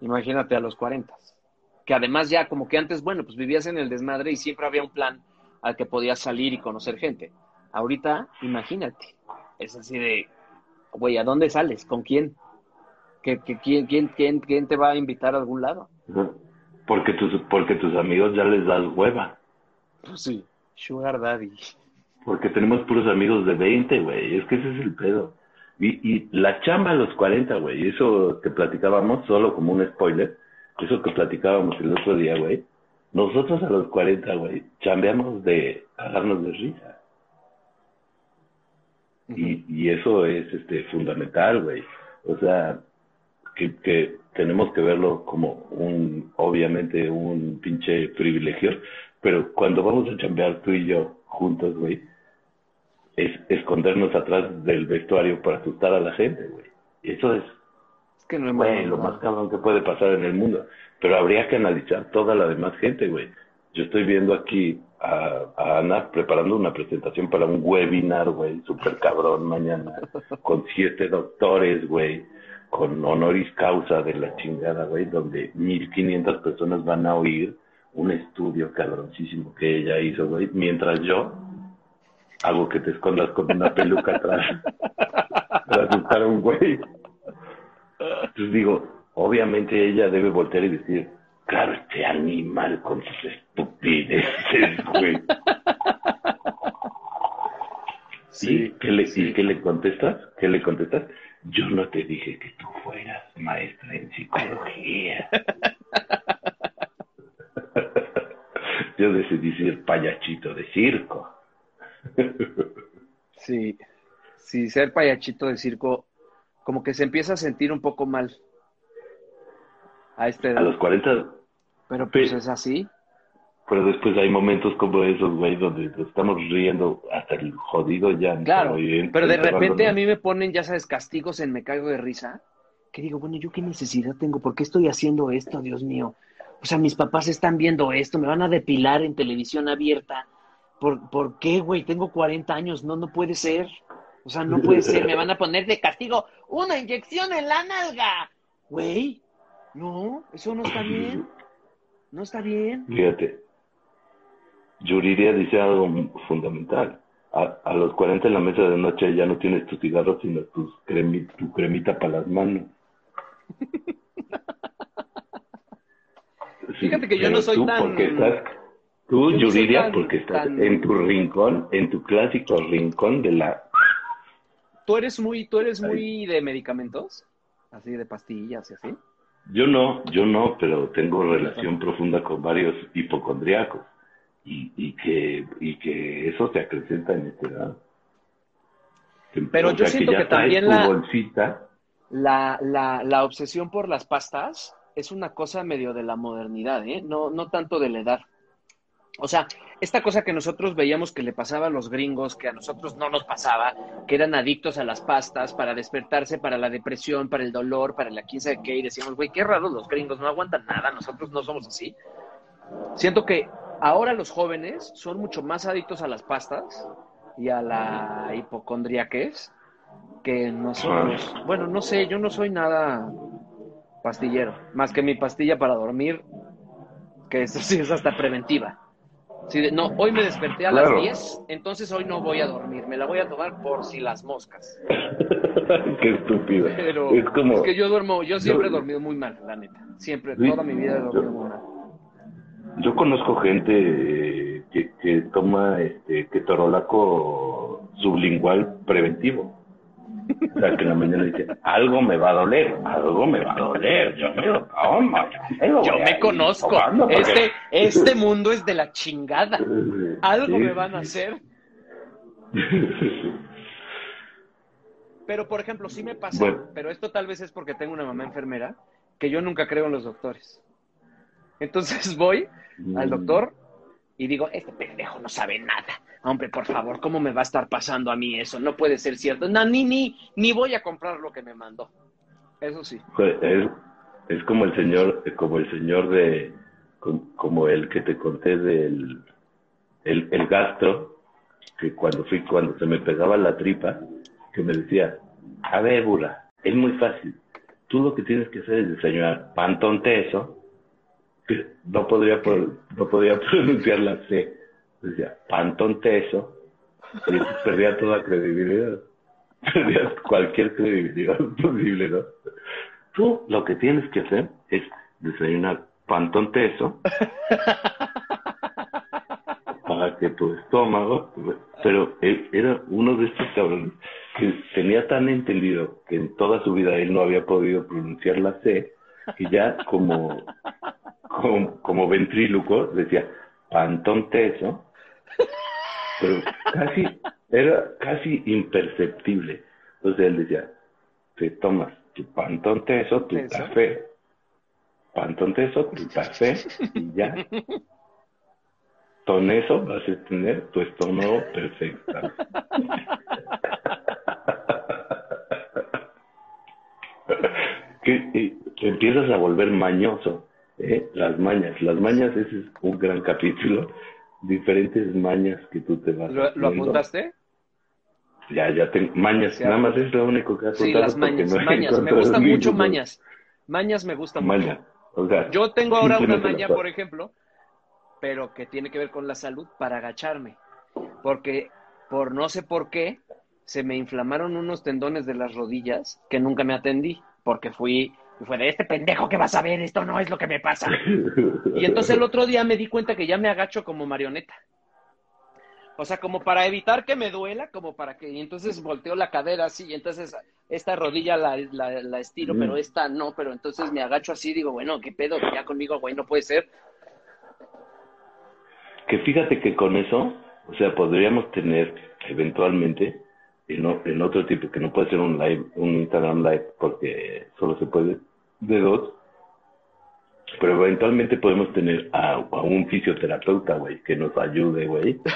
imagínate a los 40. Que además ya como que antes, bueno, pues vivías en el desmadre y siempre había un plan al que podías salir y conocer gente. Ahorita, imagínate, es así de, güey, ¿a dónde sales? ¿Con quién? ¿Qué, qué- quién, quién, quién, quién te va a invitar a algún lado? Porque tus, porque tus amigos ya les das hueva. Pues sí, Sugar Daddy. Porque tenemos puros amigos de 20, güey. Es que ese es el pedo. Y, y la chamba a los 40, güey. Eso que platicábamos, solo como un spoiler. Eso que platicábamos el otro día, güey. Nosotros a los 40, güey, chambeamos de cagarnos de risa. Y, y eso es este fundamental, güey. O sea, que, que tenemos que verlo como un, obviamente, un pinche privilegio, pero cuando vamos a chambear tú y yo juntos, güey, es escondernos atrás del vestuario para asustar a la gente, güey. Y eso es, Es que no es güey, lo más cabrón que puede pasar en el mundo. Pero habría que analizar toda la demás gente, güey. Yo estoy viendo aquí a, a Ana preparando una presentación para un webinar, güey, súper cabrón mañana, <laughs> con siete doctores, güey, con honoris causa de la chingada, güey, donde 1500 personas van a oír un estudio cabroncísimo que ella hizo, güey, mientras yo hago que te escondas con una peluca atrás <laughs> para asustar a un güey. Entonces digo, obviamente ella debe voltear y decir, claro, este animal con sus estupideces, güey. <laughs> ¿Y qué le, y qué le contestas? ¿Qué le contestas? Yo no te dije que tú fueras maestra en psicología. <laughs> Yo decidí ser payachito de circo. Sí, sí, ser payachito de circo, como que se empieza a sentir un poco mal. A este A los 40, Pero pues es así. pero después hay momentos como esos, güey, donde estamos riendo hasta el jodido ya. Claro, pero de repente a mí me ponen, ya sabes, castigos en me caigo de risa, que digo, bueno, ¿yo qué necesidad tengo? ¿Por qué estoy haciendo esto, Dios mío? O sea, mis papás están viendo esto, me van a depilar en televisión abierta. ¿Por, ¿por qué, güey? Tengo 40 años, no, no puede ser. O sea, no puede ser, me van a poner de castigo una inyección en la nalga. Güey, no, eso no está bien. No está bien. Fíjate, Yuridia dice algo fundamental. A, a los 40 en la mesa de noche ya no tienes tus cigarros, sino tus cremi, tu cremita para las manos. Sí, <laughs> Fíjate que yo no soy tú, tan- Porque estás, tú, no Yuridia, tan- porque estás tan- en tu rincón, en tu clásico rincón de la... ¿Tú eres muy, tú eres muy de medicamentos? Así de pastillas y así. Yo no, yo no, pero tengo relación profunda con varios hipocondriacos y, y que y que eso se acrecenta en esta edad. Pero yo siento ya que también tu la- bolsita. La, la, la obsesión por las pastas es una cosa medio de la modernidad, ¿eh? No, no tanto de la edad. O sea, esta cosa que nosotros veíamos que le pasaba a los gringos, que a nosotros no nos pasaba, que eran adictos a las pastas para despertarse, para la depresión, para el dolor, para la quién sabe qué, y decíamos, güey, qué raro, los gringos no aguantan nada, nosotros no somos así. Siento que ahora los jóvenes son mucho más adictos a las pastas y a la hipocondriaquez que nosotros. Bueno, no sé, yo no soy nada pastillero, más que mi pastilla para dormir, que eso sí es hasta preventiva. Sí, de- no, hoy me desperté a Claro. las 10, entonces hoy no voy a dormir, me la voy a tomar por si las moscas. <laughs> Qué estúpido. Pero es como es que yo duermo, yo siempre he Yo- dormido muy mal, la neta. Siempre, Sí, toda mi vida he dormido yo- muy mal. yo conozco gente eh, que, que toma este ketorolaco sublingual preventivo. O sea, que en la mañana dice, algo me va a doler, algo me va a doler, yo me lo yo me, lo Yo conozco. porque- Este, este <laughs> mundo es de la chingada. Algo Sí, me van a sí, hacer. <laughs> Pero, por ejemplo, sí me pasa, Bueno. pero esto tal vez es porque tengo una mamá enfermera, que yo nunca creo en los doctores. Entonces <laughs> voy al Mm. doctor y digo, este pendejo no sabe nada. Hombre, por favor, ¿cómo me va a estar pasando a mí eso? No puede ser cierto. No, ni, ni, ni voy a comprar lo que me mandó. Eso sí. Es, es como el señor, como el señor de, com- como el que te conté del el, el gastro, que cuando fui, cuando se me pegaba la tripa, que me decía, a ver, Bula, es muy fácil. Tú lo que tienes que hacer es desayunar pan tonteso, no podría, no podía <laughs> pronunciar la C. Decía, pan tonteso, y perdía toda credibilidad. <laughs> Perdías cualquier credibilidad <laughs> posible, ¿no? Tú lo que tienes que hacer es desayunar pan tonteso para que tu estómago, pero él era uno de estos cabrones que tenía tan entendido que en toda su vida él no había podido pronunciar la C, que ya como, como, como ventríloco decía pantón teso, pero casi, era casi imperceptible. Entonces él decía, te tomas tu pantón teso, tu café, pantón teso, tu café, y ya. Con eso vas a tener tu estómago perfecto. <laughs> que te empiezas a volver mañoso. ¿Eh? Las mañas. Las mañas, ese es un gran capítulo. Diferentes mañas que tú te vas ¿Lo, lo apuntaste? Ya, ya tengo mañas. Sí, Nada más es lo único que has Sí, las mañas. no mañas. Me gustan mucho mañas. Mañas me gustan mucho. O sea, Yo tengo ahora una maña, por ejemplo, pero que tiene que ver con la salud para agacharme. Porque por no sé por qué se me inflamaron unos tendones de las rodillas que nunca me atendí. Porque fui, fue de este pendejo que vas a ver, esto no es lo que me pasa. <laughs> Y entonces el otro día me di cuenta que ya me agacho como marioneta. O sea, como para evitar que me duela, como para que... Y entonces volteo la cadera así, y entonces esta rodilla la, la, la estiro, Mm. pero esta no, pero entonces me agacho así, digo, bueno, ¿qué pedo? Ya conmigo, güey, no puede ser. Que fíjate que con eso, o sea, podríamos tener eventualmente en, en otro tipo, que no puede ser un live, un Instagram live, porque solo se puede de dos, Pero eventualmente podemos tener a, a un fisioterapeuta, güey, que nos ayude, güey. <laughs>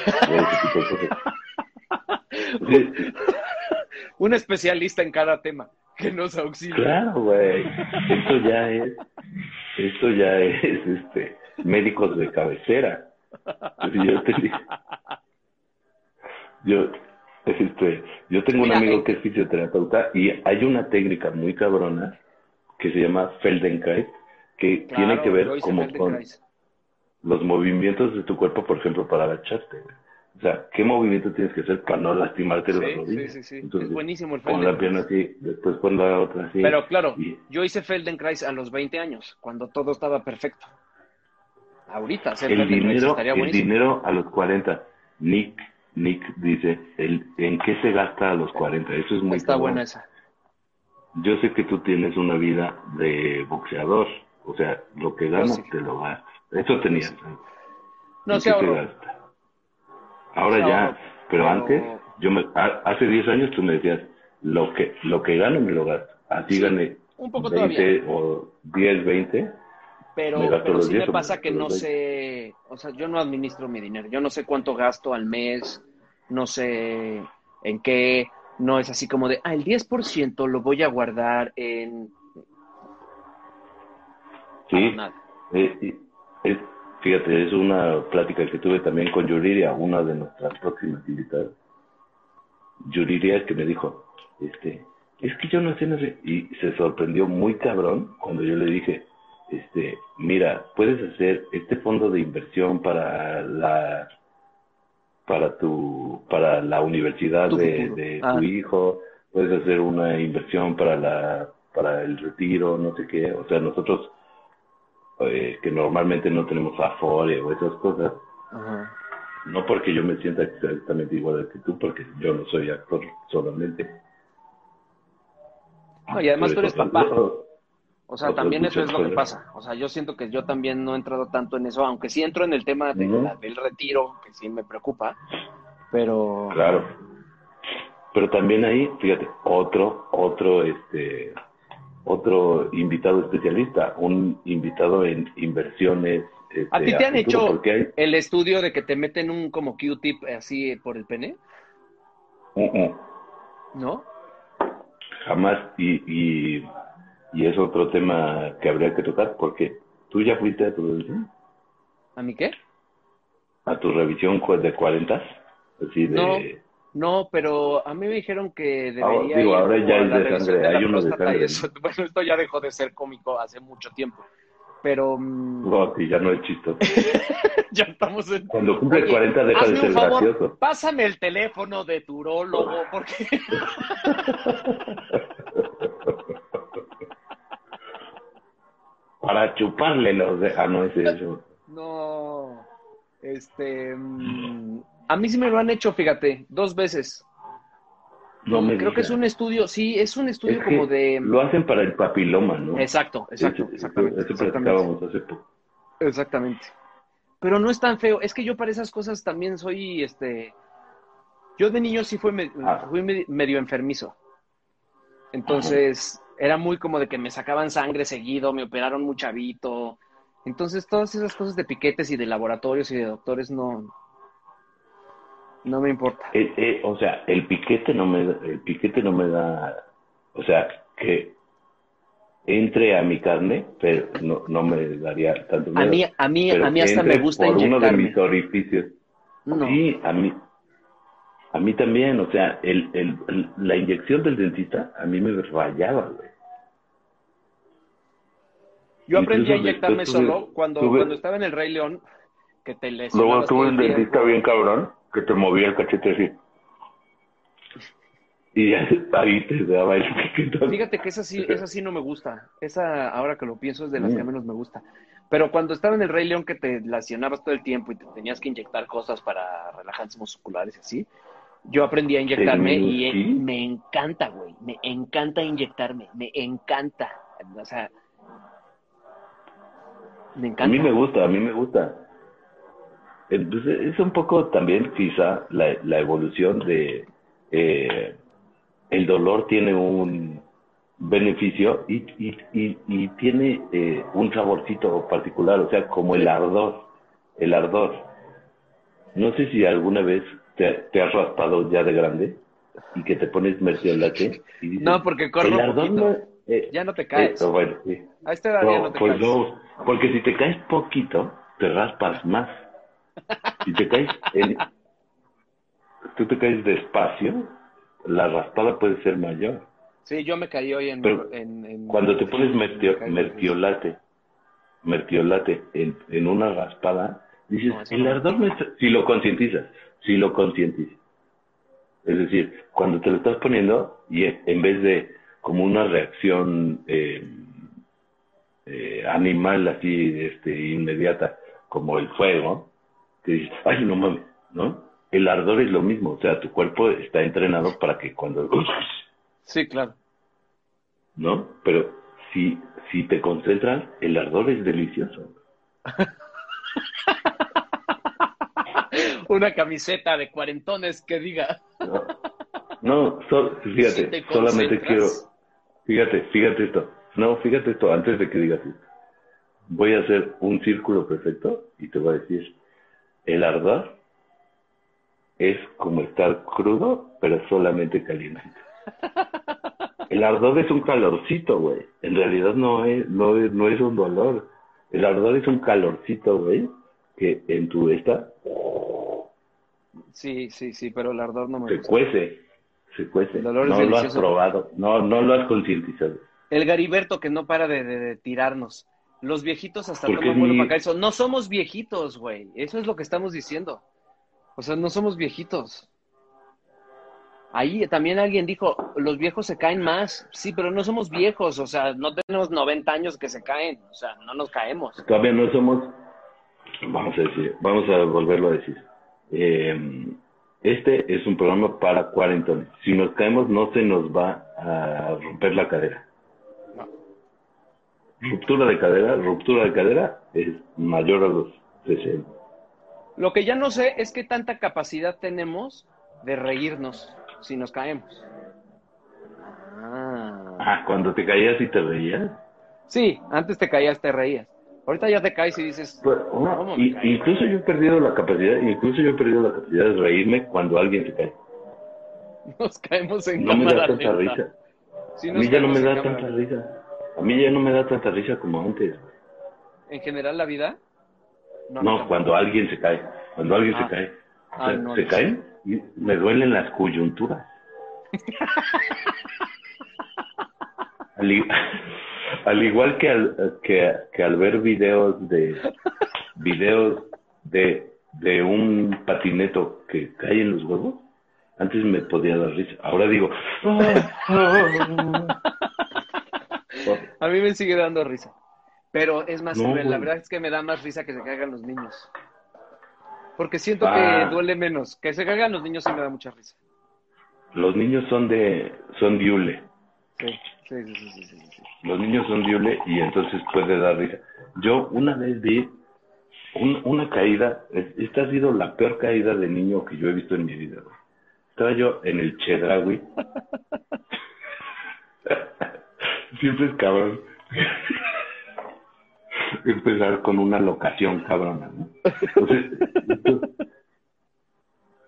Un especialista en cada tema que nos auxilie. Claro, güey. Esto ya es, esto ya es, este, médicos de cabecera. Yo, te- yo, este, yo tengo un amigo eh. que es fisioterapeuta y hay una técnica muy cabrona que se llama Feldenkrais, que Claro, tiene que ver como Feldenkrais. con los movimientos de tu cuerpo, por ejemplo, para agacharte. O sea, ¿qué movimiento tienes que hacer para no lastimarte las Sí, sí, rodillas? sí, sí. Entonces, es buenísimo el Pon la pierna Feldenkrais. así, después pon la otra así. Pero claro, Y- yo hice Feldenkrais a los 20 años, cuando todo estaba perfecto. Ahorita hacer el Feldenkrais dinero, estaría el buenísimo. dinero a los 40. Nick, Nick dice, el, ¿en qué se gasta a los 40? Eso es muy Está cabrón. buena esa. Yo sé que tú tienes una vida de boxeador, o sea, lo que ganas sí. te lo gastas. Eso tenías. ¿eh? No ¿En se gasta? Ahora Se ya, pero antes, yo me, ha- hace 10 años tú me decías, lo que, lo que gano me lo gasto. Así Sí, gané un poco 20 o 10, 20. Pero, Me pero los sí 10 me pasa que no 20. sé, o sea, yo no administro mi dinero, yo no sé cuánto gasto al mes, no sé en qué, no es así como de, ah, el 10% lo voy a guardar en... Sí, Nada. Eh, es- fíjate, es una plática que tuve también con Yuriria, una de nuestras próximas invitadas. Yuriria que me dijo, este, es que yo no sé, no sé, y se sorprendió muy cabrón cuando yo le dije, este, mira, puedes hacer este fondo de inversión para la para tu para la universidad Tu de, de Ah. tu hijo, puedes hacer una inversión para la para el retiro, no sé qué, o sea, nosotros eh, que normalmente no tenemos Afore o esas cosas, Ajá. no porque yo me sienta exactamente igual que tú, porque yo no soy actor solamente. No, y además tú eres papá. O sea, también eso es lo que pasa. O sea, yo siento que yo también no he entrado tanto en eso, aunque sí entro en el tema de Ujú. la- del retiro, que sí me preocupa, pero... Claro. Pero también ahí, fíjate, otro, otro, este, otro invitado especialista, un invitado en inversiones. este, ¿A ti te han hecho hay- el estudio de que te meten un como Q-tip así por el pene? Uh, uh, ¿No? jamás, y, y, y es otro tema que habría que tocar, porque tú ya fuiste a tu revisión, ¿A mí qué? a tu revisión de 40, así de... No. No, pero a mí me dijeron que debería Ahora- digo, ir ahora ya la de sangre, de hay uno de sangre, eso. Bueno, esto ya dejó de ser cómico hace mucho tiempo. Pero mm, No, sí, ya no es chistoso. <laughs> ya estamos en... Cuando cumple Oye, 40 deja de ser un favor, gracioso. pásame el teléfono de tu urólogo, porque... <laughs> Para chuparle los de... Ah, no es eso. No, este... mm, a mí sí me lo han hecho, fíjate, dos veces. No me Creo que es un estudio, sí, es un estudio Es como de... Lo hacen para el papiloma, ¿no? Exacto, exacto, Eso- exactamente. Eso exactamente. platicábamos hace poco. Exactamente. Pero no es tan feo. Es que yo para esas cosas también soy, este... Yo de niño sí fui, me- Ah. fui me- medio enfermizo. Entonces, era muy como de que me sacaban sangre seguido, me operaron muy chavito. Entonces, todas esas cosas de piquetes y de laboratorios y de doctores no... No me importa. Eh, eh, o sea, el piquete no me da, el piquete no me da, o sea, que entre a mi carne, pero no, no me daría tanto A miedo. mí, a mí, a mí hasta me gusta por uno de inyectarme. mis orificios. No. Sí, a mí, a mí también, o sea, el, el, el- la inyección del dentista a mí me rayaba, güey. Yo aprendí a inyectarme tuve- solo cuando, tuve- cuando estaba en el Rey León, que te Luego tuve un dentista bien cabrón que te movía el cachete así. Y ya <laughs> ahí te daba el piquete. Fíjate que esa sí, <laughs> esa sí no me gusta. Esa, ahora que lo pienso, es de las que Mm. menos me gusta. Pero cuando estaba en el Rey León, que te lesionabas todo el tiempo y te tenías que inyectar cosas para relajantes musculares y así, yo aprendí a inyectarme y sí. me encanta, güey. Me encanta inyectarme. Me encanta. O sea, me A encanta. mí me gusta, a mí me gusta. Entonces, es un poco también quizá la, la evolución de... eh, el dolor tiene un, beneficio y, y, y, y tiene eh, un saborcito particular, o sea, como el ardor, el ardor. No sé si alguna vez te, te has raspado ya de grande y que te pones merciolate y dices, No, porque corro el ardor poquito. no- eh, Ya no te caes. bueno, sí. A esta edad ya No, te pues caes. no, porque si te caes poquito, te raspas más. Si te caes, en- tú te caes despacio, la raspada puede ser mayor. Sí, yo me caí hoy en... Pero en- en- Cuando te pones mertio- mertiolate, mertiolate en, en una raspada, dices, No, el ardor me está-" si lo concientizas, si lo concientizas. Es decir, cuando te lo estás poniendo y en en vez de como una reacción eh, eh, animal así este, inmediata, como el fuego, que dices, ay, no mames, ¿no? El ardor es lo mismo, o sea, tu cuerpo está entrenado para que cuando <laughs> Sí, claro. ¿no? Pero si, si te concentras, el ardor es delicioso. <laughs> Una camiseta de cuarentones que diga... No, no so- <laughs> Si fíjate, te solamente quiero, fíjate, fíjate esto. No, fíjate esto, antes de que digas eso. Voy a hacer un círculo perfecto y te voy a decir, el ardor es como estar crudo, pero solamente caliente. El ardor es un calorcito, güey. En realidad no es, no es, no es un dolor. El ardor es un calorcito, güey, que en tu esta Sí, sí, sí, pero el ardor no me se gusta. cuece, se cuece. El olor es no lo has probado, no, no lo has concientizado. El Gariberto que no para de, de- de tirarnos. Los viejitos hasta Porque toman vuelo para acá. Eso. No somos viejitos, güey. Eso es lo que estamos diciendo. O sea, no somos viejitos. Ahí también alguien dijo, los viejos se caen más. Sí, pero no somos viejos. O sea, no tenemos 90 años que se caen. O sea, no nos caemos. Todavía no somos, vamos a decir, vamos a volverlo a decir. Eh, este es un programa para cuarentones. Si nos caemos, no se nos va a romper la cadera. No. Ruptura de cadera, ruptura de cadera es mayor a los 60. Lo que ya no sé es qué tanta capacidad tenemos de reírnos si nos caemos. Ah. Ah, cuando te caías y te reías. Sí, antes te caías, te reías. Ahorita ya te caes y dices, Pues, no, ¿cómo me caí? incluso yo he perdido la capacidad, incluso yo he perdido la capacidad de reírme cuando alguien se cae. Nos caemos en No me da cámara tanta lenta. risa. Sí, A mí ya no me da cámara tanta lenta. risa. A mí ya no me da tanta risa como antes. ¿En general la vida? No, tampoco. cuando alguien se cae. Cuando alguien Ah. se cae. O Ah, sea, no, se no. caen y me duelen las coyunturas. <laughs> al, igual que al, que, que al ver videos de videos de, de un patineto que cae en los huevos, antes me podía dar risa. Ahora digo, A mí me sigue dando risa. Pero es más No. La verdad es que me da más risa que se caigan los niños. Porque siento Ah. que duele menos. Que se caigan los niños sí me da mucha risa. los niños son de son diule. Los niños son diule y entonces puede dar risa. Yo una vez vi un- una caída, es- esta ha sido la peor caída de niño que yo he visto en mi vida. Estaba yo en el Chedraui. <laughs> Siempre es cabrón. <laughs> Empezar con una locación cabrona. Entonces,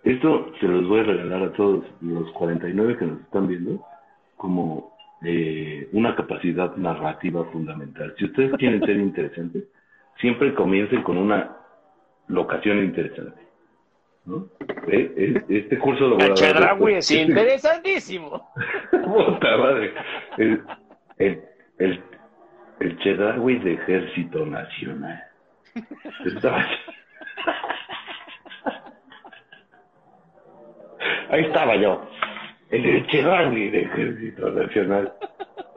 esto se los voy a regalar a todos los 49 que nos están viendo como eh, una capacidad narrativa fundamental. Si ustedes quieren ser interesantes, siempre comiencen con una locación interesante. ¿no? Eh, eh, Este curso lo voy a dar es interesantísimo. <laughs> Puta madre. El, el, el, el Chedraui de Ejército Nacional. Estaba- <laughs> Ahí estaba yo. El Chedraui de Ejército Nacional.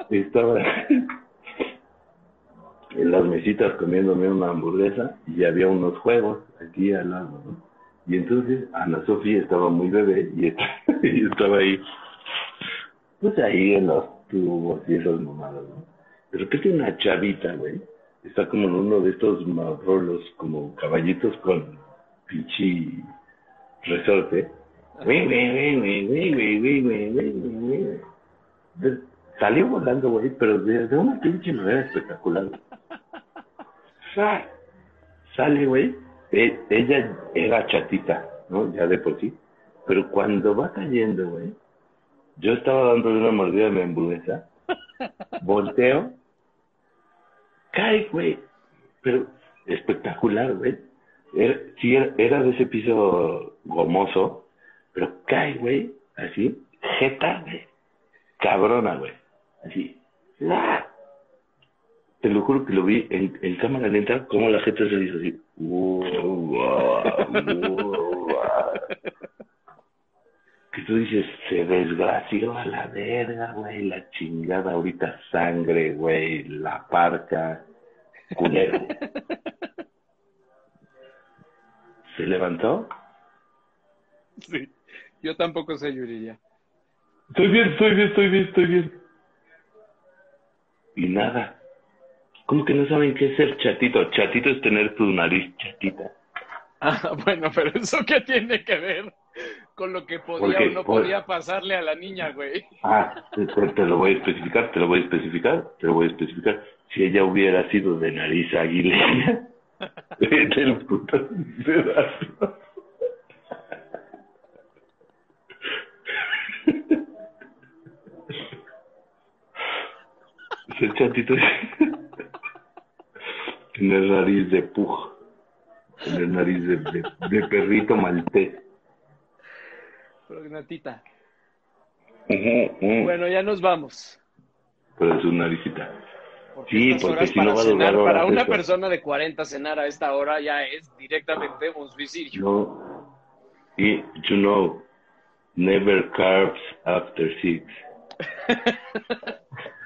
Estaba <laughs> en las mesitas comiéndome una hamburguesa y había unos juegos aquí al lado, ¿no? Y entonces Ana Sofía estaba muy bebé y estaba, <laughs> y estaba ahí pues ahí en los tubos y esas mamadas, ¿no? De repente una chavita, güey, está como en uno de estos marrolos, como caballitos con pinche resorte güey, Salió volando, güey, pero de, de una pinche manera espectacular. Sale, güey. Ella era chatita, ¿no? Ya de por sí. Pero cuando va cayendo, güey, yo estaba dando una mordida de mi hamburguesa, volteo, cae, güey. Pero espectacular, güey. Era, sí, era, era de ese piso gomoso, pero cae, güey, así, jeta, güey. Cabrona, güey. Así. ¡ah! Te lo juro que lo vi en, en cámara lenta, como la gente se hizo así. ¡Wow, wow, wow! Que tú dices, se desgració a la verga, güey, la chingada, ahorita sangre, güey, la parca, culero. <laughs> Se levantó. Sí. Yo tampoco sé, Yuri, ya. Estoy bien, estoy bien, estoy bien, estoy bien. Y nada. ¿Cómo que no saben qué es ser chatito? Chatito es tener tu nariz chatita. Ah, <laughs> bueno, pero ¿eso qué tiene que ver con lo que podía Porque- o no por- podía pasarle a la niña, güey? Ah, te, te- lo voy a especificar, te lo voy a especificar, te lo voy a especificar. Si ella hubiera sido de nariz aguileña, <laughs> <laughs> del puto pedazo. Ser chatito tener <laughs> nariz de pug, tener nariz de, de, de perrito maltés. Prognatita. Bueno, ya nos vamos. Pero es su naricita. Porque Sí, porque si no para va a durar cenar, horas para una eso. persona de 40 cenar a esta hora ya es directamente un suicidio. No. Y, you know, never carbs after six. <laughs>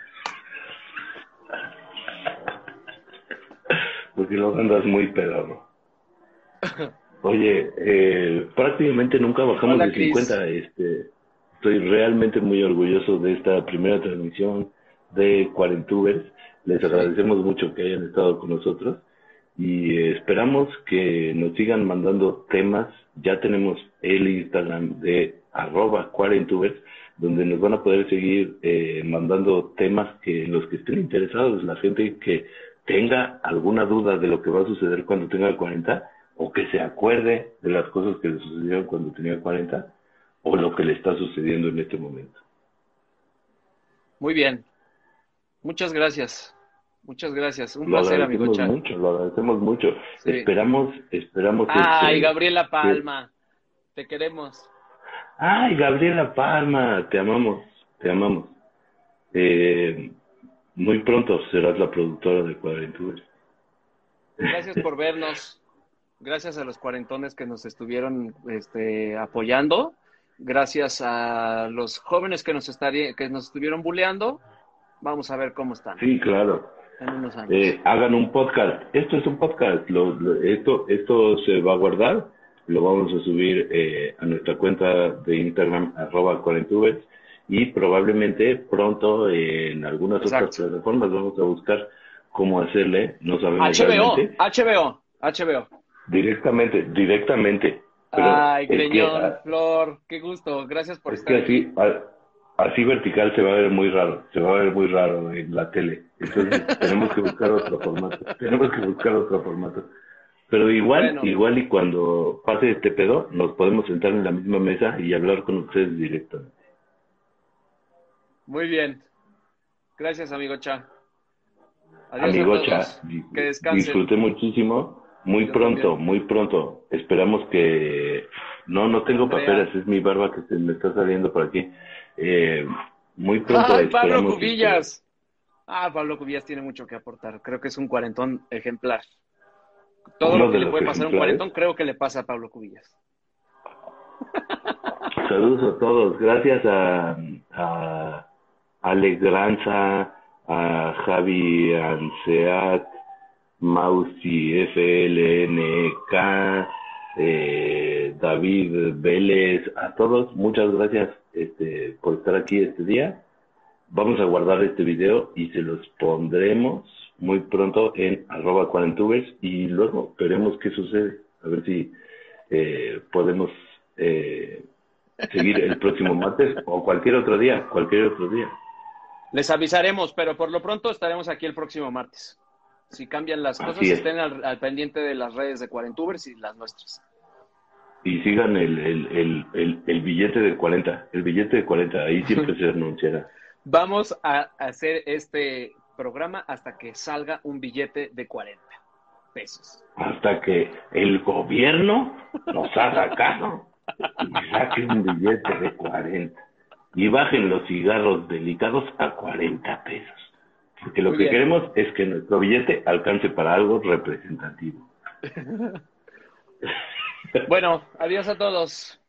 Porque luego andas muy pedado. Oye, eh, prácticamente nunca bajamos Hola, de Cris. 50. Este, estoy realmente muy orgulloso de esta primera transmisión de Cuarentubers. Les agradecemos mucho que hayan estado con nosotros y esperamos que nos sigan mandando temas. Ya tenemos el Instagram de arroba Cuarentubers, donde nos van a poder seguir eh, mandando temas que los que estén interesados. La gente que tenga alguna duda de lo que va a suceder cuando tenga 40 o que se acuerde de las cosas que le sucedieron cuando tenía 40 o lo que le está sucediendo en este momento. Muy bien. Muchas gracias. Muchas gracias. Un Lo placer, amigo Chan. mucho, lo agradecemos mucho. Sí. Esperamos, esperamos. Ay, este, Gabriela Palma. Te queremos. Ay, Gabriela Palma, te amamos, te amamos. Eh, muy pronto serás la productora de Cuadrenturas. Gracias por vernos. Gracias a los cuarentones que nos estuvieron este, apoyando. Gracias a los jóvenes que nos, estaría, que nos estuvieron buleando. Vamos a ver cómo están Sí, claro. en unos años. Eh, hagan un podcast. Esto es un podcast. Lo- lo- esto, esto se va a guardar. Lo vamos a subir eh, a nuestra cuenta de Instagram, arroba cuarentubers. Y probablemente pronto eh, en algunas Exacto. otras plataformas vamos a buscar cómo hacerle. No sabemos HBO, realmente. HBO, HBO. Directamente, directamente. Pero Ay, es que, ah, Flor, qué gusto. Gracias por Es estar que aquí. así, a- así vertical se va a ver muy raro, se va a ver muy raro en la tele. Entonces <laughs> tenemos que buscar otro formato, tenemos que buscar otro formato. Pero igual, Bueno. igual y cuando pase este pedo, nos podemos sentar en la misma mesa y hablar con ustedes directamente. Muy bien. Gracias, amigo Cha. Adiós Amigo. Cha, Que descansen. disfruté muchísimo, muy Yo pronto, también. muy pronto. Esperamos que... No, no tengo Andrea. papeles, es mi barba que se me está saliendo por aquí. Eh, muy pronto Ay, Pablo que- Cubillas. Ah, Pablo Cubillas tiene mucho que aportar. Creo que es un cuarentón ejemplar. Todo Uno lo que le puede pasar a un cuarentón, creo que le pasa a Pablo Cubillas. Saludos a todos. Gracias a, a Alex Granza, a Javi Anseat, Mausi FLNK, eh, David Vélez, a todos, muchas gracias este, por estar aquí este día. Vamos a guardar este video y se los pondremos muy pronto en arroba cuarentubers y luego veremos qué sucede. A ver si eh, podemos eh, seguir el próximo martes o cualquier otro día, cualquier otro día. Les avisaremos, pero por lo pronto estaremos aquí el próximo martes. Si cambian las cosas, es. estén al, al pendiente de las redes de Cuarentubers y las nuestras. Y sigan el, el, el, el, el billete de 40, el billete de 40, ahí siempre <laughs> se anunciará. Vamos a hacer este programa hasta que salga un billete de 40 pesos. Hasta que el gobierno nos haga caso y saque un billete de 40 y bajen los cigarros delicados a 40 pesos. Porque lo Muy que bien. queremos es que nuestro billete alcance para algo representativo. <laughs> Bueno, adiós a todos.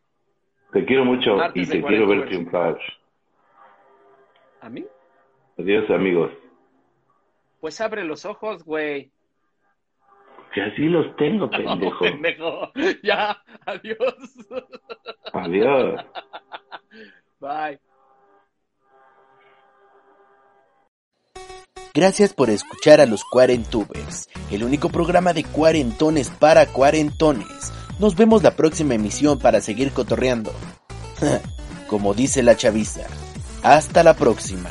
Te quiero mucho Martes y te quiero ver 40 triunfar. ¿A mí? Adiós, amigos. Pues abre los ojos, güey. Que así los tengo, <laughs> pendejo. Pendejo. <laughs> Ya, adiós. Adiós. Bye. Gracias por escuchar a los Cuarentubers, el único programa de cuarentones para cuarentones. Nos vemos la próxima emisión para seguir cotorreando. <laughs> Como dice la chaviza. Hasta la próxima.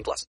18 plus.